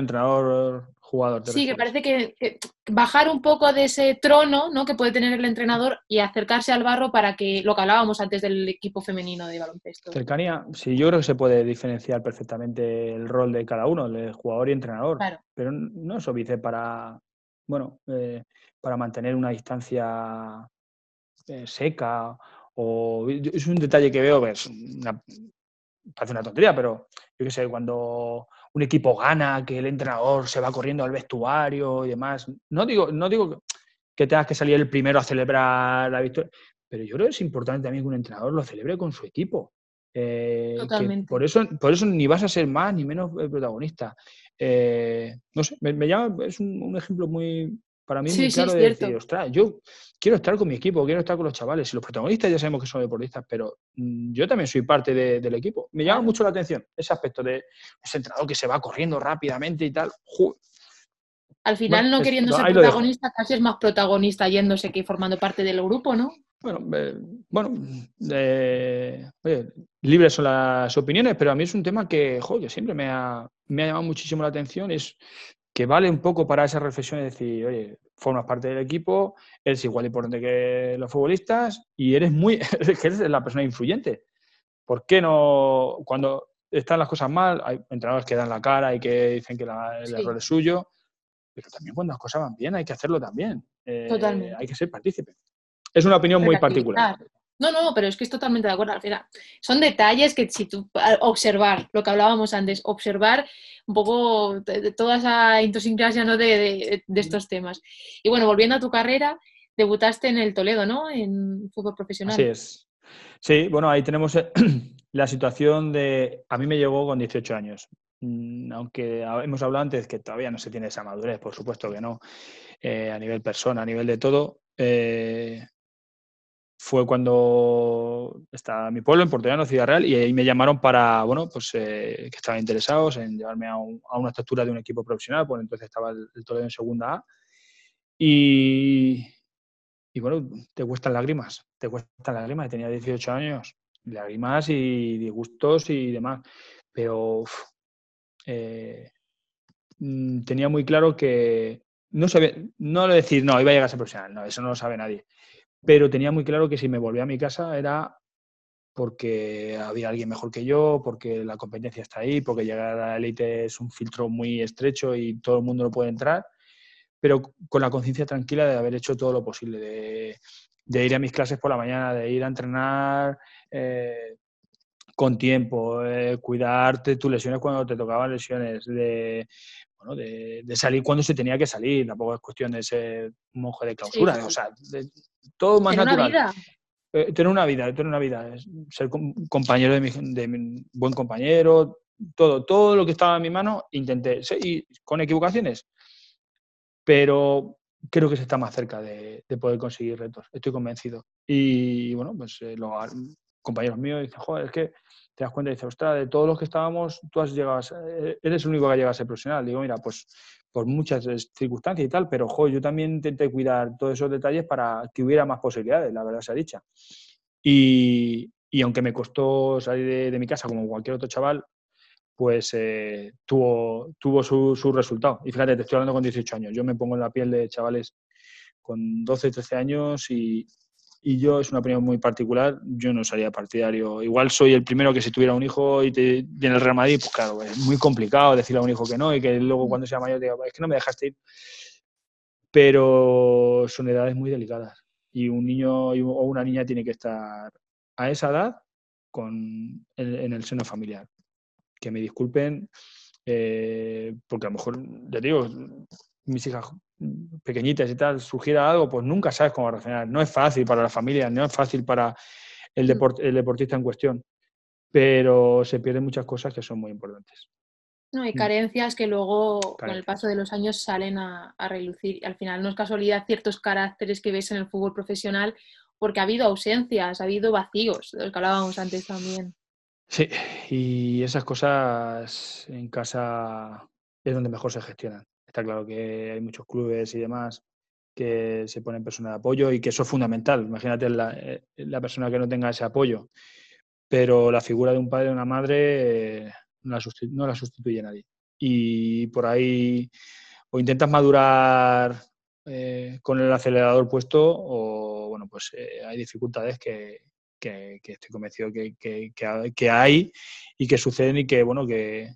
Sí, que parece que, bajar un poco de ese trono ¿no? que puede tener el entrenador y acercarse al barro para que, lo que hablábamos antes del equipo femenino de baloncesto. Cercanía, sí, yo creo que se puede diferenciar perfectamente el rol de cada uno, el jugador y entrenador. Pero no eso dice para, bueno, eh, para mantener una distancia eh, seca o es un detalle que veo, es una, parece una tontería, pero yo qué sé, cuando un equipo gana, que el entrenador se va corriendo al vestuario y demás. No digo, no digo que tengas que salir el primero a celebrar la victoria, pero yo creo que es importante también que un entrenador lo celebre con su equipo. Eh, Totalmente. Por eso, por eso ni vas a ser más ni menos protagonista. Eh, no sé, me, llama, es un, ejemplo muy, para mí muy claro de decir, ostras, yo quiero estar con mi equipo, quiero estar con los chavales. Y los protagonistas ya sabemos que son deportistas, pero mm, yo también soy parte del equipo. Me llama mucho la atención ese aspecto de ese entrenador que se va corriendo rápidamente y tal. Al final, no queriendo ser protagonista, casi es más protagonista yéndose que formando parte del grupo, ¿no? Bueno, bueno oye, libres son las opiniones, pero a mí es un tema que, joder, siempre me ha, me ha llamado muchísimo la atención. Es que vale un poco para esa reflexión de decir, oye, formas parte del equipo, eres igual importante que los futbolistas y eres muy, eres la persona influyente. ¿Por qué no, cuando están las cosas mal, hay entrenadores que dan la cara y que dicen que el error es suyo, pero también cuando las cosas van bien hay que hacerlo también. Eh, Totalmente. Hay que ser partícipe. Es una opinión muy particular. No, no, pero es que es totalmente de acuerdo. Al final, son detalles que si tú observar, lo que hablábamos antes, observar un poco de, toda esa idiosincrasia ¿no? de, estos temas. Y bueno, volviendo a tu carrera, debutaste en el Toledo, ¿no? En fútbol profesional. Así es. Sí, bueno, ahí tenemos eh, la situación de. A mí me llegó con 18 años. Mm, aunque hemos hablado antes que todavía no se tiene esa madurez, por supuesto que no, eh, a nivel persona, a nivel de todo. Eh, fue cuando estaba mi pueblo, en Portugal, Ciudad Real, y ahí me llamaron para, bueno, pues eh, que estaban interesados en llevarme a, una estructura de un equipo profesional, pues entonces estaba el, Toledo en segunda A. Y, y, bueno, te cuestan lágrimas, te cuestan lágrimas, tenía 18 años, lágrimas y disgustos y demás, pero eh, mm, tenía muy claro que no sabía, no decir, no, iba a llegar a ser profesional, no, eso no lo sabe nadie pero tenía muy claro que si me volvía a mi casa era porque había alguien mejor que yo, porque la competencia está ahí, porque llegar a la élite es un filtro muy estrecho y todo el mundo no puede entrar, pero con la conciencia tranquila de haber hecho todo lo posible, de, ir a mis clases por la mañana, de ir a entrenar eh, con tiempo, eh, cuidarte tus lesiones cuando te tocaban lesiones, de, de, salir cuando se tenía que salir, tampoco es cuestión de ser monje de clausura, o sea, todo más natural. Eh, tener una vida, tener una vida, ser compañero de mi, buen compañero, todo, todo lo que estaba en mi mano intenté, y con equivocaciones, pero creo que se está más cerca de, poder conseguir retos, estoy convencido. Y bueno, pues eh, los compañeros míos dicen, joder, es que te das cuenta y dices, ostras, de todos los que estábamos, tú has llegado, eh, eres el único que ha llegado a ser profesional. Digo, mira, pues por muchas circunstancias y tal, pero yo también intenté cuidar todos esos detalles para que hubiera más posibilidades, la verdad sea dicha. Y, y aunque me costó salir de, mi casa como cualquier otro chaval, pues eh, tuvo, tuvo su, su, resultado. Y fíjate, te estoy hablando con 18 años. Yo me pongo en la piel de chavales con 12, 13 años y, y yo, es una opinión muy particular, yo no sería partidario. Igual soy el primero que si tuviera un hijo y te viene el Real Madrid, pues claro, es muy complicado decirle a un hijo que no y que luego cuando sea mayor diga, es que no me dejaste ir. Pero son edades muy delicadas y un niño o una niña tiene que estar a esa edad con, en, el seno familiar. Que me disculpen, eh, porque a lo mejor, ya digo, mis hijas pequeñitas y tal, surgiera algo, pues nunca sabes cómo reaccionar. No es fácil para la familia, no es fácil para el, mm. el deportista en cuestión, pero se pierden muchas cosas que son muy importantes. No, hay mm. carencias que luego con el paso de los años salen a, relucir. Al final no es casualidad ciertos caracteres que ves en el fútbol profesional porque ha habido ausencias, ha habido vacíos, de los que hablábamos antes también. Sí, y esas cosas en casa es donde mejor se gestionan. Está claro que hay muchos clubes y demás que se ponen personas de apoyo y que eso es fundamental. Imagínate la, eh, la persona que no tenga ese apoyo, pero la figura de un padre o una madre no, la sustituye nadie. Y por ahí o intentas madurar eh, con el acelerador puesto o, bueno, pues eh, hay dificultades que, estoy convencido que, que, hay y que suceden y que, bueno, que,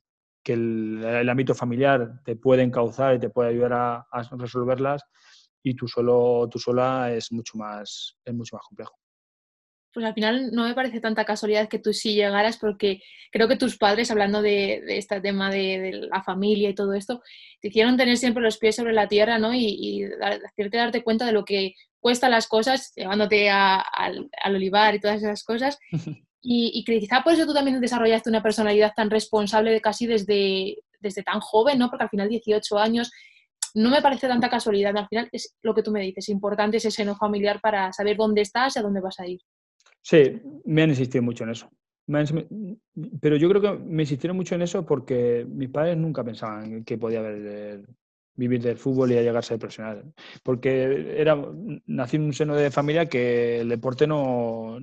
que el, ámbito familiar te puede encauzar y te puede ayudar a, resolverlas y tú solo, tú sola es mucho más, es mucho más complejo. Pues al final no me parece tanta casualidad que tú sí llegaras porque creo que tus padres, hablando de, este tema de, la familia y todo esto, te hicieron tener siempre los pies sobre la tierra, ¿no? Y, y hacerte darte cuenta de lo que cuesta las cosas, llevándote al, al olivar y todas esas cosas. Y, quizá por eso tú también desarrollaste una personalidad tan responsable de casi desde, desde tan joven, ¿no? Porque al final 18 años no me parece tanta casualidad. Al final es lo que tú me dices, importante ese seno familiar para saber dónde estás y a dónde vas a ir. Sí, me han insistido mucho en eso. Pero yo creo que me insistieron mucho en eso porque mis padres nunca pensaban que podía haber vivir del fútbol y a llegar a ser profesional. Porque era, nací en un seno de familia que el deporte no,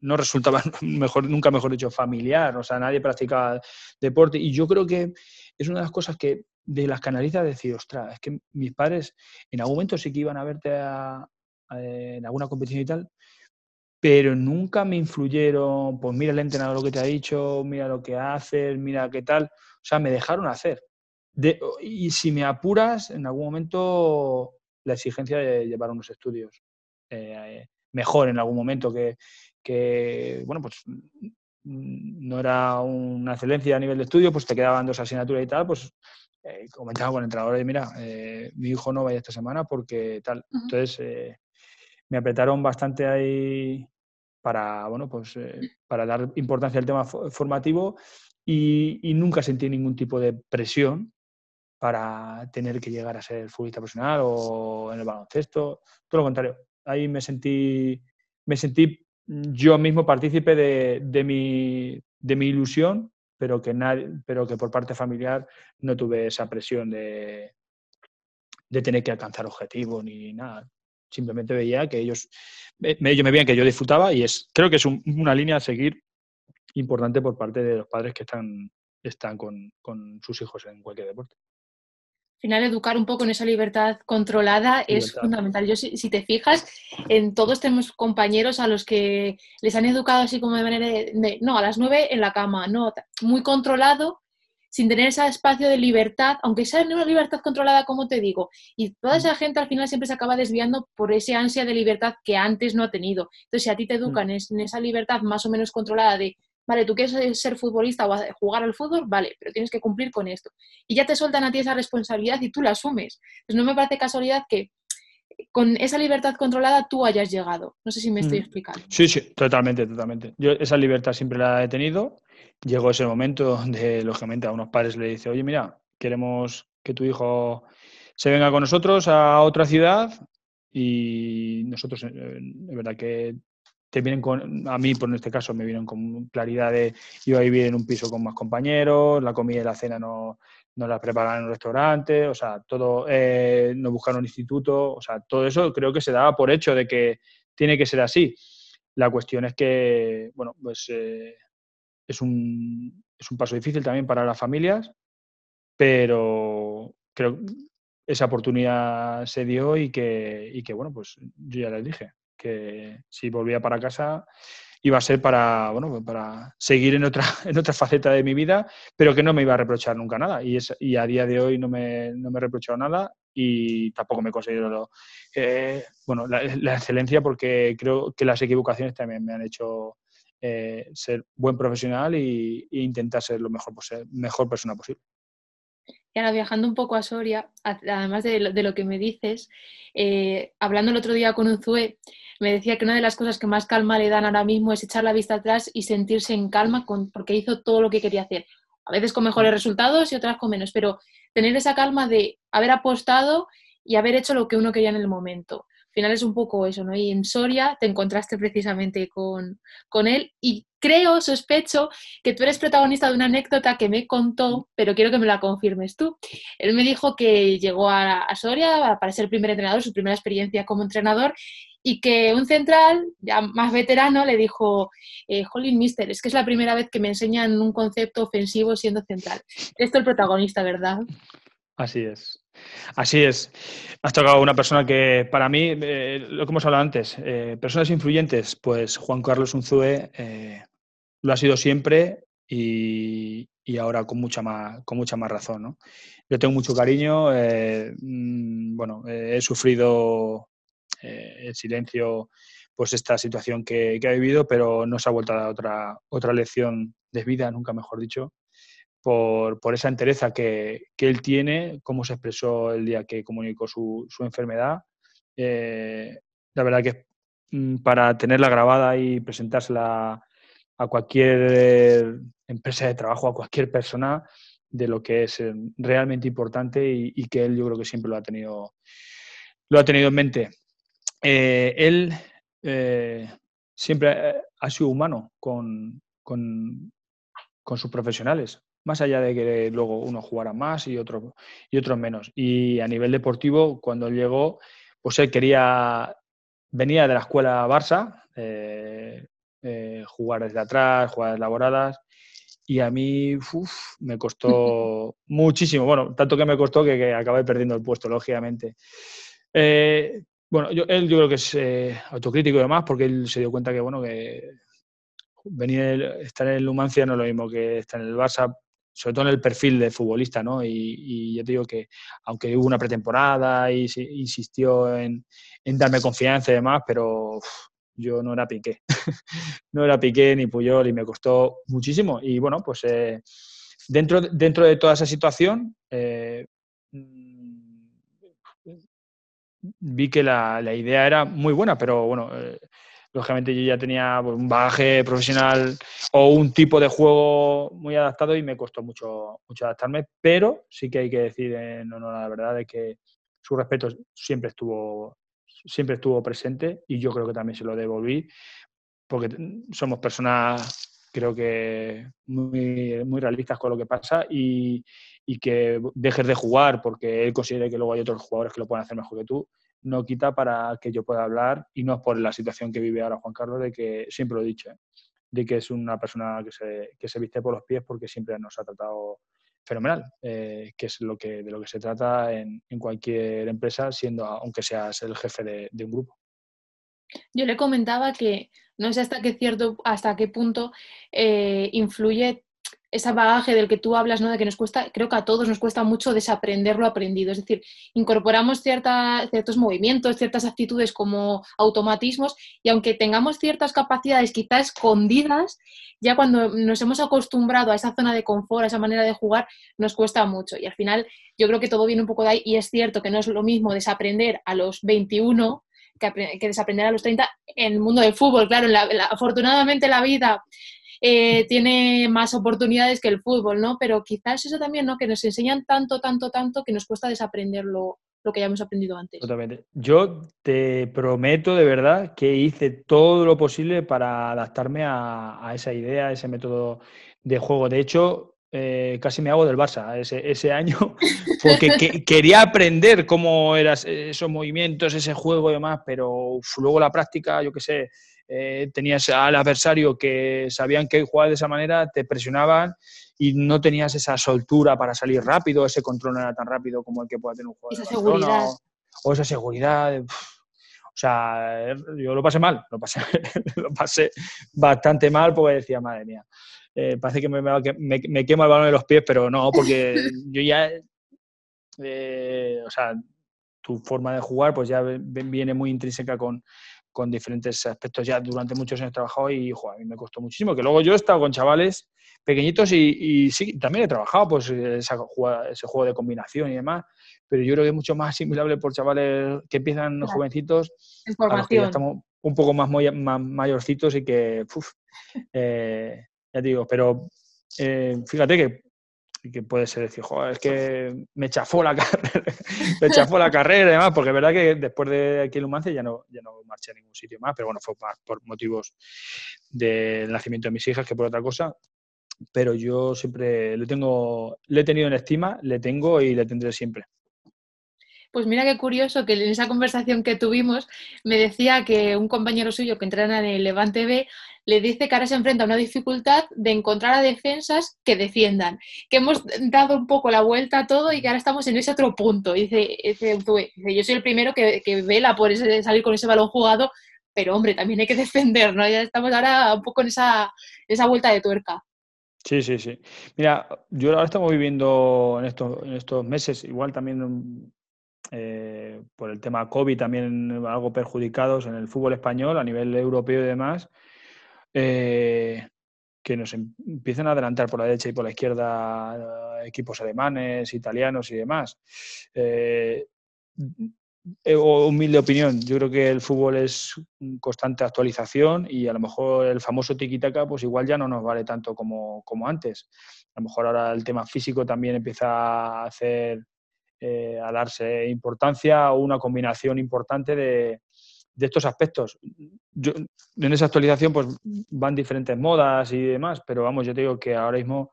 no resultaba, mejor, nunca mejor dicho, familiar. O sea, nadie practicaba deporte. Y yo creo que es una de las cosas que de las canalizas decir, ostras, es que mis padres en algún momento sí que iban a verte en alguna competición y tal, pero nunca me influyeron, pues mira el entrenador lo que te ha dicho, mira lo que haces, mira qué tal. O sea, me dejaron hacer y si me apuras, en algún momento la exigencia de llevar unos estudios eh, mejor en algún momento que, bueno, pues no era una excelencia a nivel de estudio, pues te quedaban dos asignaturas y tal, pues eh, comentaba con el entrenador, mira, eh, mi hijo no vaya esta semana porque tal. Entonces, me apretaron bastante ahí para, bueno, pues, para dar importancia al tema formativo y, y, nunca sentí ningún tipo de presión para tener que llegar a ser futbolista profesional o en el baloncesto. Todo lo contrario. Ahí me sentí, me sentí yo mismo partícipe de, mi, de mi ilusión, pero que, nadie, pero que por parte familiar no tuve esa presión de, de tener que alcanzar objetivos ni nada. Simplemente veía que ellos, ellos me veían que yo disfrutaba y es, creo que es una línea a seguir importante por parte de los padres que están, están con, con sus hijos en cualquier deporte. Final educar un poco en esa libertad controlada es fundamental. Yo, si, te fijas, en todos tenemos compañeros a los que les han educado así como de manera de, no, a las nueve en la cama, no, muy controlado, sin tener ese espacio de libertad, aunque sea una libertad controlada, como te digo. Y toda mm. esa gente al final siempre se acaba desviando por ese ansia de libertad que antes no ha tenido. Entonces, si a ti te mm. educan en esa libertad más o menos controlada de vale, tú quieres ser futbolista o jugar al fútbol, vale, pero tienes que cumplir con esto. Y ya te sueltan a ti esa responsabilidad y tú la asumes. Pues no me parece casualidad que con esa libertad controlada tú hayas llegado. No sé si me estoy mm. explicando. Sí, sí, totalmente, totalmente. Yo esa libertad siempre la he tenido. Llegó ese momento donde, lógicamente, a unos padres le dice, oye, mira, queremos que tu hijo se venga con nosotros a otra ciudad y nosotros, eh, es verdad que te vienen con, a mí por este caso me vienen con claridad de iba a vivir en un piso con más compañeros, la comida y la cena no, no la preparan en un restaurante, o sea, todo, eh, no buscaron instituto, o sea, todo eso creo que se daba por hecho de que tiene que ser así. La cuestión es que, bueno, pues eh, es, un, es un paso difícil también para las familias, pero creo que esa oportunidad se dio y que, y que, bueno, pues yo ya les dije, que si volvía para casa iba a ser para, bueno, para seguir en otra, en otra faceta de mi vida, pero que no me iba a reprochar nunca nada. Y, es, y a día de hoy no me, no me he reprochado nada y tampoco me he conseguido eh, bueno, la, excelencia porque creo que las equivocaciones también me han hecho eh, ser buen profesional e intentar ser lo mejor, mejor persona posible. Y ahora viajando un poco a Soria, además de lo, que me dices, eh, hablando el otro día con Unzué, me decía que una de las cosas que más calma le dan ahora mismo es echar la vista atrás y sentirse en calma con, porque hizo todo lo que quería hacer. A veces con mejores resultados y otras con menos, pero tener esa calma de haber apostado y haber hecho lo que uno quería en el momento. Al final es un poco eso, ¿no? Y en Soria te encontraste precisamente con, con él y creo, sospecho, que tú eres protagonista de una anécdota que me contó, pero quiero que me la confirmes tú. Él me dijo que llegó a, Soria para ser el primer entrenador, su primera experiencia como entrenador, y que un central, ya más veterano, le dijo, eh, Mister, es que es la primera vez que me enseñan un concepto ofensivo siendo central. Esto es el protagonista, ¿verdad? Así es. Así es. Has tocado una persona que para mí, eh, lo que hemos hablado antes, eh, personas influyentes, pues Juan Carlos Unzúe eh, lo ha sido siempre y, ahora con mucha más, con mucha más razón. ¿no? Yo tengo mucho cariño, mm, bueno, he sufrido en silencio pues esta situación que, que, ha vivido, pero no se ha vuelto a dar otra, otra lección de vida, nunca mejor dicho, por, por esa entereza que, que, él tiene, cómo se expresó el día que comunicó su, su enfermedad. Eh, la verdad que mm, para tenerla grabada y presentársela a cualquier empresa de trabajo, a cualquier persona, de lo que es eh, realmente importante y, que él yo creo que siempre lo ha tenido, lo ha tenido en mente. Eh, él siempre ha sido humano con, con, con sus profesionales más allá de que luego uno jugara más y otro, y otros menos. Y a nivel deportivo, cuando llegó, pues él quería, venía de la escuela Barça, eh, eh, jugar desde atrás, jugar elaboradas, y a mí me costó muchísimo, bueno, tanto que me costó que, acabé perdiendo el puesto, lógicamente. Eh, bueno, yo, él yo creo que es autocrítico y demás, porque él se dio cuenta que, bueno, que venir, estar en el Numancia no es lo mismo que estar en el Barça, sobre todo en el perfil de futbolista, ¿no? Y, yo te digo que, aunque hubo una pretemporada y insistió en, darme confianza y demás, pero yo no era Piqué. no era Piqué ni Puyol y me costó muchísimo. Y bueno, pues eh, dentro, dentro de toda esa situación, eh, vi que la, la, idea era muy buena, pero bueno, eh, lógicamente yo ya tenía un bagaje profesional o un tipo de juego muy adaptado y me costó mucho, mucho adaptarme, pero sí que hay que decir en honor a la verdad de que su respeto siempre estuvo, siempre estuvo presente y yo creo que también se lo devolví porque somos personas creo que muy, muy realistas con lo que pasa y, y que dejes de jugar porque él considera que luego hay otros jugadores que lo pueden hacer mejor que tú no quita para que yo pueda hablar y no es por la situación que vive ahora Juan Carlos, de que siempre lo he dicho, ¿eh? de que es una persona que se, que se viste por los pies porque siempre nos ha tratado fenomenal, que es lo que, de lo que se trata en, cualquier empresa, siendo aunque seas el jefe de, un grupo. Yo le comentaba que no sé hasta qué cierto, hasta qué punto influye ese bagaje del que tú hablas, ¿no? De que nos cuesta, creo que a todos nos cuesta mucho desaprender lo aprendido. Es decir, incorporamos ciertos movimientos, ciertas actitudes como automatismos y aunque tengamos ciertas capacidades quizás escondidas, ya cuando nos hemos acostumbrado a esa zona de confort, a esa manera de jugar, nos cuesta mucho. Y al final yo creo que todo viene un poco de ahí y es cierto que no es lo mismo desaprender a los 21 que, desaprender a los 30 en el mundo del fútbol. Claro, afortunadamente la vida eh, tiene más oportunidades que el fútbol, ¿no? Pero quizás eso también, ¿no? Que nos enseñan tanto, tanto, tanto que nos cuesta desaprender lo, que ya hemos aprendido antes. Totalmente. Yo te prometo de verdad que hice todo lo posible para adaptarme a, esa idea, a ese método de juego. De hecho, eh, casi me hago del Barça ese, ese año, porque quería aprender cómo eran esos movimientos, ese juego y demás, pero luego la práctica, yo qué sé, eh, tenías al adversario que sabían que jugar de esa manera, te presionaban y no tenías esa soltura para salir rápido, ese control no era tan rápido como el que pueda tener un jugador. Esa seguridad. O, esa seguridad. o sea, yo lo pasé mal, lo pasé, lo pasé bastante mal porque decía, madre mía, eh, parece que me, me, me, quema el balón de los pies, pero no, porque yo ya, eh, o sea, tu forma de jugar pues ya viene muy intrínseca con, con diferentes aspectos. Ya durante muchos años he trabajado y a mí me costó muchísimo. Que luego yo he estado con chavales pequeñitos y, sí, también he trabajado pues ese juego de combinación y demás, pero yo creo que es mucho más asimilable por chavales que empiezan jovencitos a los que ya estamos un poco más, mayorcitos y que, eh, ya te digo, pero eh, fíjate que que puede ser decir, joder, es que me chafó la carrera, me chafó la carrera y demás, porque es verdad que después de aquí en Lumance ya no, ya no marché a ningún sitio más, pero bueno, fue por motivos del nacimiento de mis hijas que por otra cosa. Pero yo siempre le tengo, le he tenido en estima, le tengo y le tendré siempre. Pues mira qué curioso que en esa conversación que tuvimos me decía que un compañero suyo que entrena en el Levante B le dice que ahora se enfrenta a una dificultad de encontrar a defensas que defiendan, que hemos dado un poco la vuelta a todo y que ahora estamos en ese otro punto. dice, dice, yo soy el primero que, vela por salir con ese balón jugado, pero hombre, también hay que defender, ¿no? Ya estamos ahora un poco en esa, esa vuelta de tuerca. Sí, sí, sí. Mira, yo ahora estamos viviendo en estos, en estos meses, igual también eh, por el tema COVID también algo perjudicados en el fútbol español a nivel europeo y demás, eh, que nos em, empiezan a adelantar por la derecha y por la izquierda eh, equipos alemanes, italianos y demás. humilde opinión, yo creo que el fútbol es constante actualización y a lo mejor el famoso tiki-taka pues igual ya no nos vale tanto como, como antes. A lo mejor ahora el tema físico también empieza a hacer eh, a darse importancia o una combinación importante de, estos aspectos. en esa actualización pues van diferentes modas y demás, pero vamos, yo te digo que ahora mismo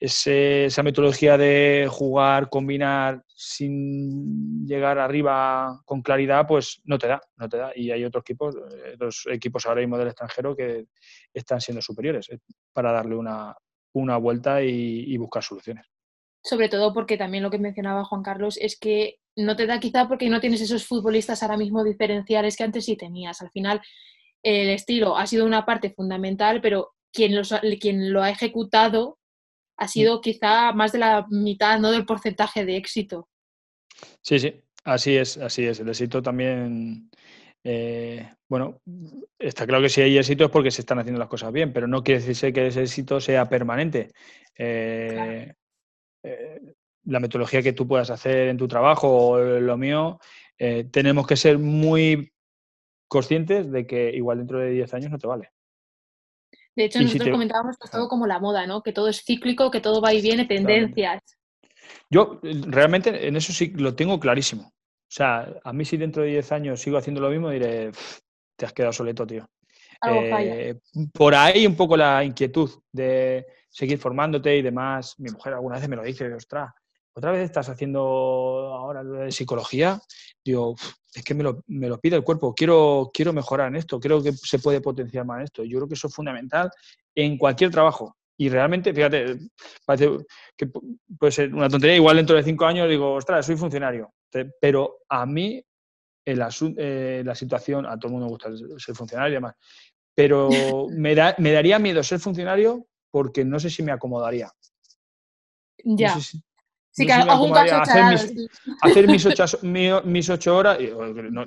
esa metodología de jugar, combinar sin llegar arriba con claridad, pues no te da, no te da. Y hay otros equipos, los equipos ahora mismo del extranjero que están siendo superiores eh, para darle una, vuelta y buscar soluciones sobre todo porque también lo que mencionaba Juan Carlos es que no te da quizá porque no tienes esos futbolistas ahora mismo diferenciales que antes sí tenías. Al final, el estilo ha sido una parte fundamental, pero quien, quien lo ha ejecutado ha mm. sido quizá más de la mitad ¿no? del porcentaje de éxito. Sí, sí, así es, así es. El éxito también, eh, bueno, está claro que si hay éxito es porque se están haciendo las cosas bien, pero no quiere decir que ese éxito sea permanente. Eh, eh, la metodología que tú puedas hacer en tu trabajo o lo mío, eh, tenemos que ser muy conscientes de que igual dentro de 10 años no te vale. De hecho, nosotros comentábamos que es todo como la moda, ¿no? Que todo es cíclico, que todo va y viene, tendencias. Yo realmente en eso sí lo tengo clarísimo. O sea, a mí si dentro de 10 años sigo haciendo lo mismo, diré, te has quedado soleto, tío. Eh, por ahí un poco la inquietud de seguir formándote y demás. Mi mujer alguna vez me lo dice, ostras, otra vez estás haciendo ahora de psicología. Digo, es que me lo, me lo, pide el cuerpo, quiero, quiero mejorar en esto, creo que se puede potenciar más en esto. Yo creo que eso es fundamental en cualquier trabajo, Y realmente, fíjate, parece que puede ser una tontería. Igual dentro de cinco años digo, ostras, soy funcionario. Pero a mí el eh, la situación, a todo el mundo me gusta ser funcionario y demás, pero me, da, me daría miedo ser funcionario porque no sé si me acomodaría. Ya. sí, que algún caso hacer, mis, hacer mis, ocho, mis, ocho, horas. Y, no,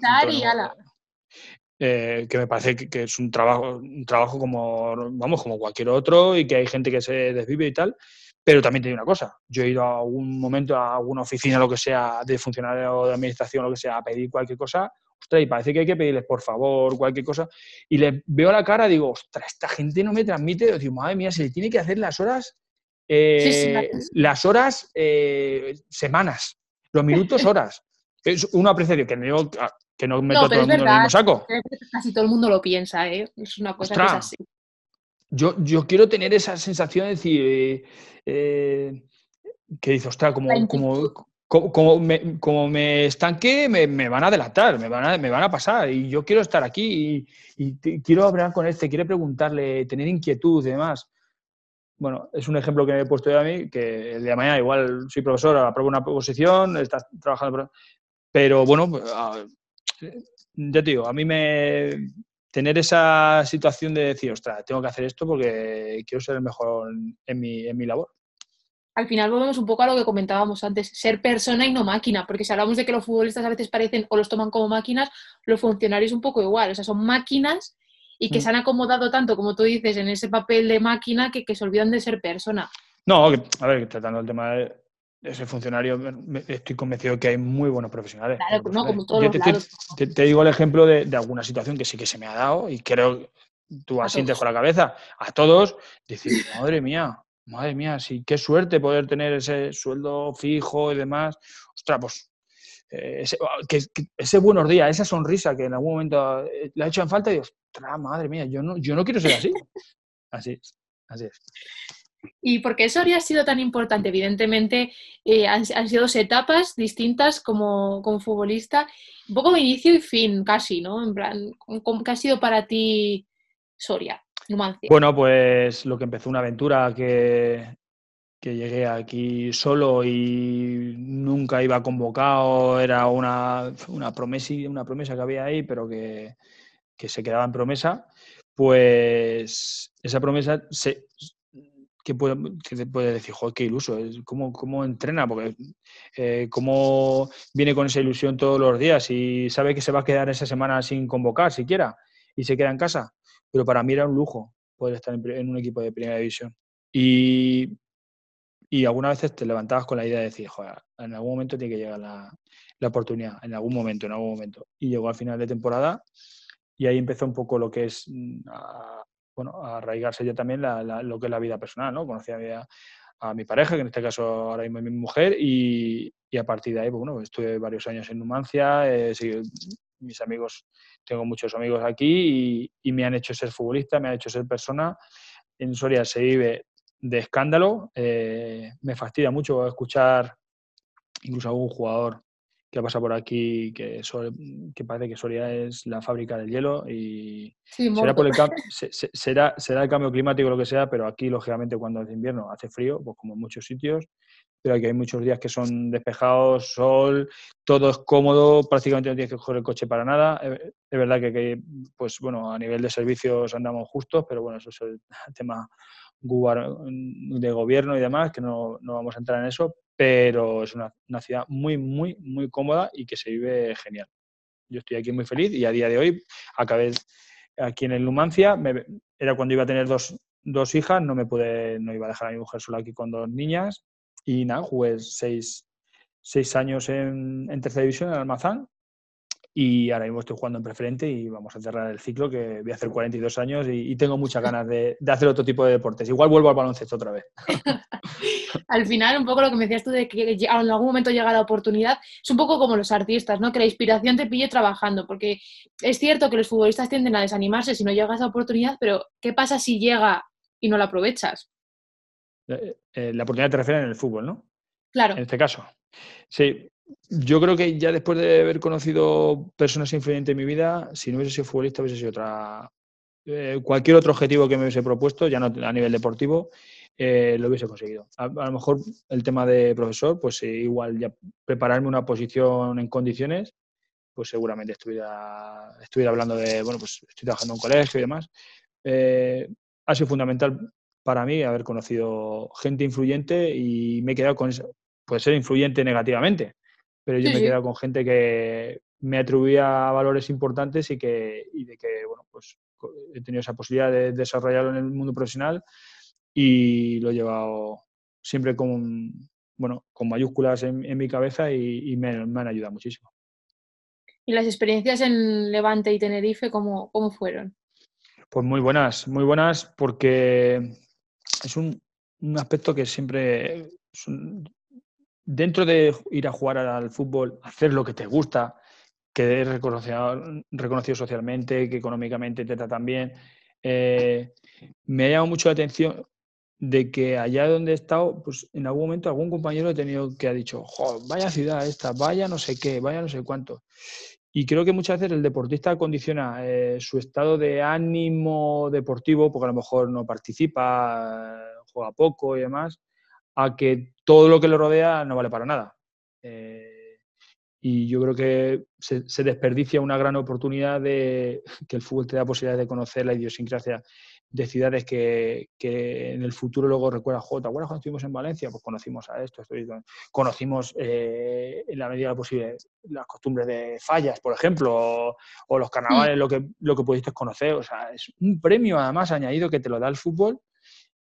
eh, que me parece que, es un trabajo, un trabajo como, vamos, como cualquier otro y que hay gente que se desvive y tal. Pero también te digo una cosa, yo he ido a algún momento a alguna oficina, lo que sea, de funcionario de administración, lo que sea, a pedir cualquier cosa, ostras, y parece que hay que pedirles por favor, cualquier cosa, y les veo la cara, digo, ostras, esta gente no me transmite, digo, madre mía, se le tiene que hacer las horas, eh, las horas eh, semanas, los minutos horas. Es una apreciación que no, que no meto a todo el mundo en el mismo saco. Casi todo el mundo lo piensa, ¿eh? Es una cosa que es así. Yo, yo quiero tener esa sensación de decir, eh, que dice, ostras, como, como, como, me, como me estanque, me, van a delatar, me van a, me van a pasar. Y yo quiero estar aquí y, quiero hablar con este, quiero preguntarle, tener inquietud y demás. Bueno, es un ejemplo que me he puesto yo a mí, que el día de mañana igual soy profesor, apruebo una posición, estás trabajando, pero bueno, pues, ah, ya te digo, a mí me, tener esa situación de decir, ostras, tengo que hacer esto porque quiero ser el mejor en mi, en mi labor. Al final volvemos un poco a lo que comentábamos antes, ser persona y no máquina, porque si hablamos de que los futbolistas a veces parecen o los toman como máquinas, los funcionarios un poco igual, o sea, son máquinas y que mm. se han acomodado tanto, como tú dices, en ese papel de máquina que, que se olvidan de ser persona. No, a ver, tratando el tema de, ese funcionario, estoy convencido que hay muy buenos profesionales. Claro, no, como todos te, te, digo el ejemplo de, alguna situación que sí que se me ha dado y creo tú asientes con la cabeza. A todos, decir, madre mía, madre mía, sí, qué suerte poder tener ese sueldo fijo y demás. Ostras, pues eh, ese, que, ese, buenos días, esa sonrisa que en algún momento eh, le ha hecho en falta y digo, ostras, madre mía, yo no, yo no quiero ser así. Así es, así es. ¿Y por qué Soria ha sido tan importante? Evidentemente eh, han, sido dos etapas distintas como, como, futbolista, un poco de inicio y fin casi, ¿no? En plan, ¿qué ha sido para ti Soria, Bueno, pues lo que empezó una aventura que, que llegué aquí solo y nunca iba convocado, era una, una, promesa, una promesa que había ahí, pero que, que se quedaba en promesa, pues esa promesa se, que puede, que puede decir, joder, qué iluso, ¿cómo, cómo entrena? Porque eh, cómo viene con esa ilusión todos los días y sabe que se va a quedar esa semana sin convocar siquiera y se queda en casa. Pero para mí era un lujo poder estar en, un equipo de primera división. Y, y algunas veces te levantabas con la idea de decir, joder, en algún momento tiene que llegar la, la oportunidad, en algún momento, en algún momento. Y llegó al final de temporada y ahí empezó un poco lo que es mm, bueno, arraigarse yo también lo que es la vida personal, ¿no? Conocí a, a, mi pareja, que en este caso ahora mismo es mi mujer, y, a partir de ahí, pues, bueno, estuve varios años en Numancia, eh, mis amigos, tengo muchos amigos aquí y, me han hecho ser futbolista, me han hecho ser persona. En Soria se vive de escándalo, eh, me fastidia mucho escuchar incluso a algún jugador que pasa por aquí, que, que parece que Soria es la fábrica del hielo y será, por el será, será el cambio climático lo que sea, pero aquí, lógicamente, cuando es invierno hace frío, pues como en muchos sitios, pero aquí hay muchos días que son despejados, sol, todo es cómodo, prácticamente no tienes que coger el coche para nada. Es verdad que, pues bueno, a nivel de servicios andamos justos, pero bueno, eso es el tema de gobierno y demás, que no, no vamos a entrar en eso, pero es una, ciudad muy, muy, muy cómoda y que se vive genial. Yo estoy aquí muy feliz y a día de hoy acabé aquí en el Numancia, era cuando iba a tener dos, dos, hijas, no me pude, no iba a dejar a mi mujer sola aquí con dos niñas y nada, jugué seis, seis años en, en tercera división en Almazán y ahora mismo estoy jugando en preferente y vamos a cerrar el ciclo que voy a hacer 42 años y, tengo muchas ganas de, hacer otro tipo de deportes. Igual vuelvo al baloncesto otra vez. al final, un poco lo que me decías tú de que en algún momento llega la oportunidad, es un poco como los artistas, ¿no? Que la inspiración te pille trabajando, porque es cierto que los futbolistas tienden a desanimarse si no llega esa oportunidad, pero ¿qué pasa si llega y no la aprovechas? Eh, eh, la oportunidad te refiere en el fútbol, ¿no? Claro. En este caso. Sí, yo creo que ya después de haber conocido personas influyentes en mi vida, si no hubiese sido futbolista, hubiese sido otra, eh, cualquier otro objetivo que me hubiese propuesto, ya no a nivel deportivo, eh, lo hubiese conseguido. A, lo mejor el tema de profesor, pues igual ya prepararme una posición en condiciones, pues seguramente estuviera, estuviera hablando de, bueno, pues estoy trabajando en un colegio y demás. ha sido fundamental para mí haber conocido gente influyente y me he quedado con eso. Puede ser influyente negativamente, pero yo me he quedado con gente que me atribuía valores importantes y, que, y de que, bueno, pues he tenido esa posibilidad de desarrollarlo en el mundo profesional y lo he llevado siempre con, bueno, con mayúsculas en, mi cabeza y, me, han ayudado muchísimo. ¿Y las experiencias en Levante y Tenerife cómo, cómo fueron? Pues muy buenas, muy buenas porque es un, un aspecto que siempre, dentro de ir a jugar al fútbol, hacer lo que te gusta, que es reconocido, reconocido socialmente, que económicamente te tratan bien, eh, me ha llamado mucho la atención de que allá donde he estado, pues en algún momento algún compañero he tenido que ha dicho, vaya ciudad esta, vaya no sé qué, vaya no sé cuánto. Y creo que muchas veces el deportista condiciona eh, su estado de ánimo deportivo, porque a lo mejor no participa, juega poco y demás, a que todo lo que le rodea no vale para nada. Eh, y yo creo que se, desperdicia una gran oportunidad de que el fútbol te da posibilidad de conocer la idiosincrasia de ciudades que, en el futuro luego recuerda, J, ¿te cuando estuvimos en Valencia? Pues conocimos a esto, conocimos eh, en la medida de lo posible las costumbres de fallas, por ejemplo, o, los carnavales, lo, que, lo que pudiste conocer. O sea, es un premio además añadido que te lo da el fútbol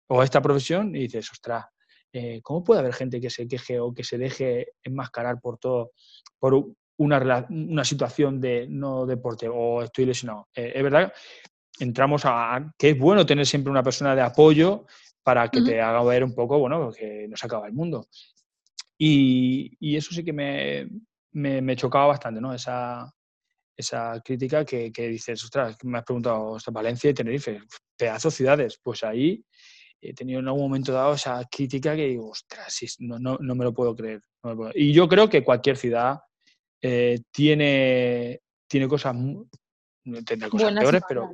o esta profesión y dices, ostras, eh, ¿cómo puede haber gente que se queje o que se deje enmascarar por todo, por una, una situación de no deporte o estoy lesionado? Eh, es verdad entramos a que es bueno tener siempre una persona de apoyo para que te haga ver un poco, bueno, que no se acaba el mundo. Y, eso sí que me, me, chocaba bastante, ¿no? Esa, esa crítica que, que dices, ostras, me has preguntado, Valencia y Tenerife, pedazos ciudades, pues ahí he tenido en algún momento dado esa crítica que digo, ostras, no, no, no me lo puedo creer. Y yo creo que cualquier ciudad eh, tiene, tiene cosas, tendrá cosas peores, pero,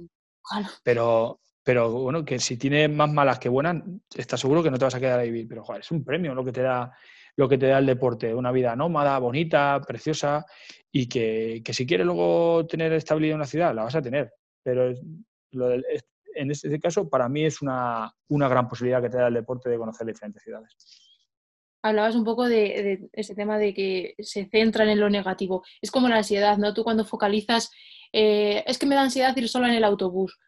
pero, pero bueno, que si tiene más malas que buenas, estás seguro que no te vas a quedar a vivir. Pero joder, es un premio lo que te da lo que te da el deporte, una vida nómada, bonita, preciosa, y que, que si quieres luego tener estabilidad en una ciudad, la vas a tener. Pero en este caso, para mí es una, una, gran posibilidad que te da el deporte de conocer diferentes ciudades. Hablabas un poco de, de, ese tema de que se centran en lo negativo. Es como la ansiedad, ¿no? Tú cuando focalizas eh, es que me da ansiedad ir sola en el autobús.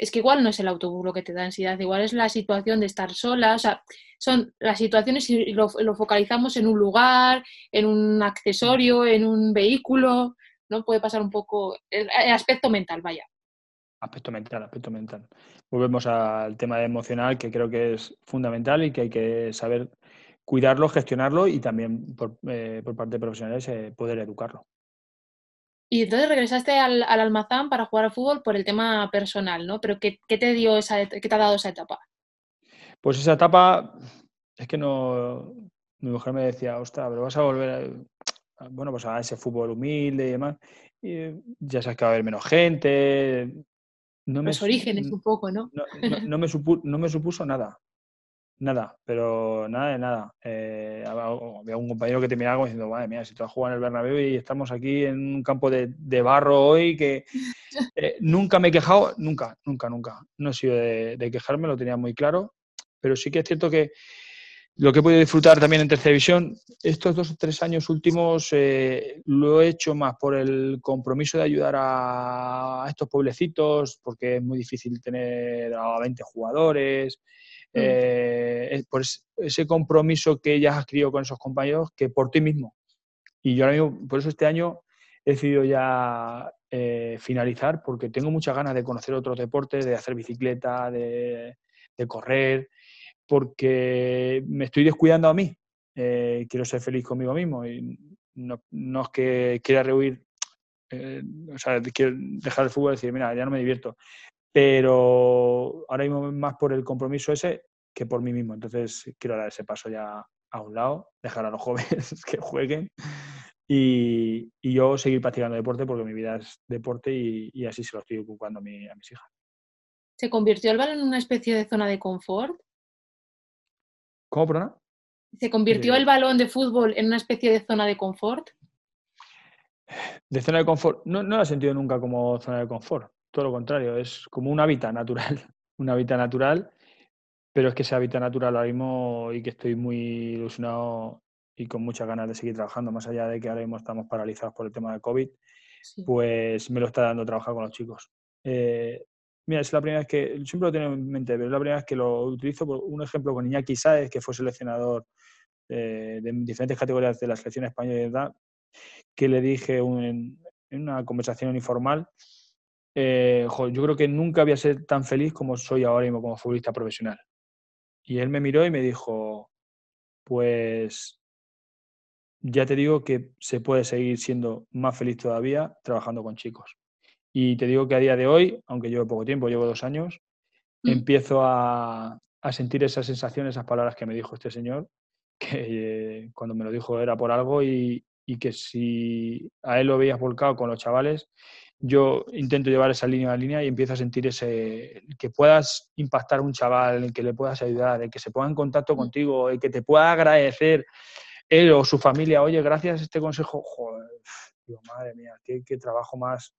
Es que igual no es el autobús lo que te da ansiedad, igual es la situación de estar sola, o sea, son las situaciones y lo, focalizamos en un lugar, en un accesorio, en un vehículo, ¿no? Puede pasar un poco el, aspecto mental, vaya. Aspecto mental, aspecto mental. Volvemos al tema emocional que creo que es fundamental y que hay que saber cuidarlo, gestionarlo y también por, eh, parte de profesionales eh, poder educarlo. Y entonces regresaste al, almazán para jugar al fútbol por el tema personal, ¿no? Pero ¿qué, te dio esa, qué te ha dado esa etapa? Pues esa etapa, es que no, mi mujer me decía, ostras, pero vas a volver a, bueno, pues a ese fútbol humilde y demás. Y ya sabes que va a haber menos gente. Los orígenes un poco, ¿no? No, me no me supuso nada. Nada, pero nada de nada. Eh, había un compañero que te miraba como diciendo, madre mía, si tú has jugado en el Bernabéu y estamos aquí en un campo de, barro hoy, que eh, nunca me he quejado, nunca, nunca, nunca. No he sido de, quejarme, lo tenía muy claro, pero sí que es cierto que lo que he podido disfrutar también en tercera división, estos dos o tres años últimos eh, lo he hecho más por el compromiso de ayudar a, a estos pueblecitos, porque es muy difícil tener a 20 jugadores. Eh, por ese compromiso que ya has adquirido con esos compañeros que por ti mismo. Y yo ahora mismo, por eso este año he decidido ya eh, finalizar porque tengo muchas ganas de conocer otros deportes, de hacer bicicleta, de, correr, porque me estoy descuidando a mí. Eh, quiero ser feliz conmigo mismo y no, no es que quiera rehuir, o sea, quiero dejar el fútbol y decir, mira, ya no me divierto pero ahora mismo más por el compromiso ese que por mí mismo. Entonces quiero dar ese paso ya a un lado, dejar a los jóvenes que jueguen y, yo seguir practicando deporte porque mi vida es deporte y, así se lo estoy ocupando a, mi, a mis hijas. ¿Se convirtió el balón en una especie de zona de confort? ¿Cómo, perdona? ¿Se convirtió el balón de fútbol en una especie de zona de confort? De zona de confort, no, no lo he sentido nunca como zona de confort, todo lo contrario, es como un hábitat natural, un hábitat natural, pero es que ese hábitat natural ahora mismo y que estoy muy ilusionado y con muchas ganas de seguir trabajando, más allá de que ahora mismo estamos paralizados por el tema de COVID, pues me lo está dando trabajar con los chicos. Eh, mira, es la primera vez que, siempre lo tengo en mente, pero es la primera vez que lo utilizo, por un ejemplo con Iñaki Saez, que fue seleccionador eh, de diferentes categorías de la selección española, que le dije en, una conversación informal, eh, yo creo que nunca había sido tan feliz como soy ahora mismo como futbolista profesional. Y él me miró y me dijo, pues ya te digo que se puede seguir siendo más feliz todavía trabajando con chicos. Y te digo que a día de hoy, aunque llevo poco tiempo, llevo dos años, mm. empiezo a, sentir esas sensaciones, esas palabras que me dijo este señor, que cuando me lo dijo era por algo y, y que si a él lo veías volcado con los chavales, yo intento llevar esa línea a línea y empiezo a sentir ese que puedas impactar a un chaval, el que le puedas ayudar, el que se ponga en contacto mm. contigo, el que te pueda agradecer él o su familia, oye, gracias a este consejo, joder, digo, madre mía, qué, trabajo más,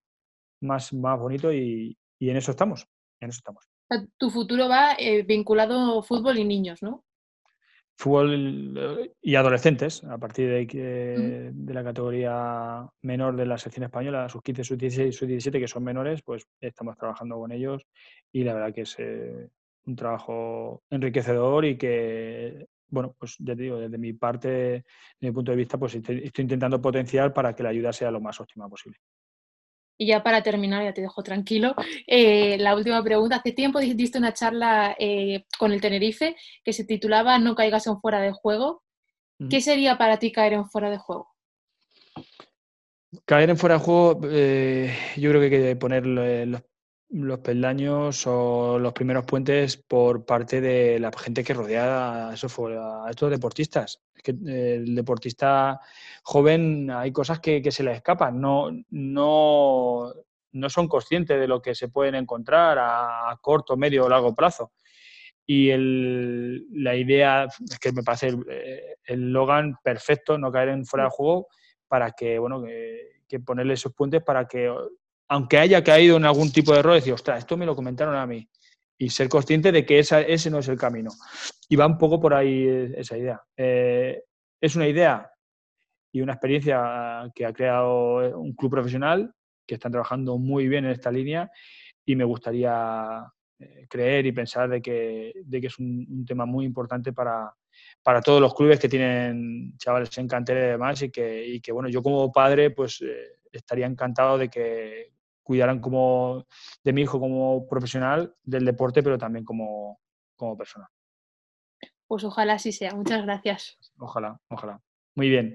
más, más bonito y, en eso estamos, en eso estamos. Tu futuro va eh, vinculado fútbol y niños, ¿no? Fútbol eh, y adolescentes, a partir de, la categoría menor de la sección española, sus 15, sus 16, sus 17, que son menores, pues estamos trabajando con ellos y la verdad que es eh, un trabajo enriquecedor y que, bueno, pues ya te digo, desde mi parte, desde mi punto de vista, pues estoy intentando potenciar para que la ayuda sea lo más óptima posible. Y ya para terminar, ya te dejo tranquilo, eh, la última pregunta. Hace tiempo diste una charla eh, con el Tenerife que se titulaba No caigas en fuera de juego. ¿Qué sería para ti caer en fuera de juego? Caer en fuera de juego, eh, yo creo que hay que poner los los peldaños o los primeros puentes por parte de la gente que rodea a, a estos deportistas. Es que eh, el deportista joven hay cosas que, se le escapan, no, no, no, son conscientes de lo que se pueden encontrar a, corto, medio o largo plazo. Y el, la idea es que me parece el, el Logan perfecto, no caer en fuera de juego, para que, bueno, que, que ponerle esos puentes para que aunque haya caído en algún tipo de error, decir, ostras, esto me lo comentaron a mí. Y ser consciente de que ese no es el camino. Y va un poco por ahí esa idea. Eh, es una idea y una experiencia que ha creado un club profesional que están trabajando muy bien en esta línea y me gustaría eh, creer y pensar de que, de que es un, tema muy importante para, para, todos los clubes que tienen chavales en cantera y demás y que, y que bueno, yo como padre pues eh, estaría encantado de que cuidaran como de mi hijo como profesional del deporte, pero también como, como persona. Pues ojalá así sea. Muchas gracias. Ojalá, ojalá. Muy bien.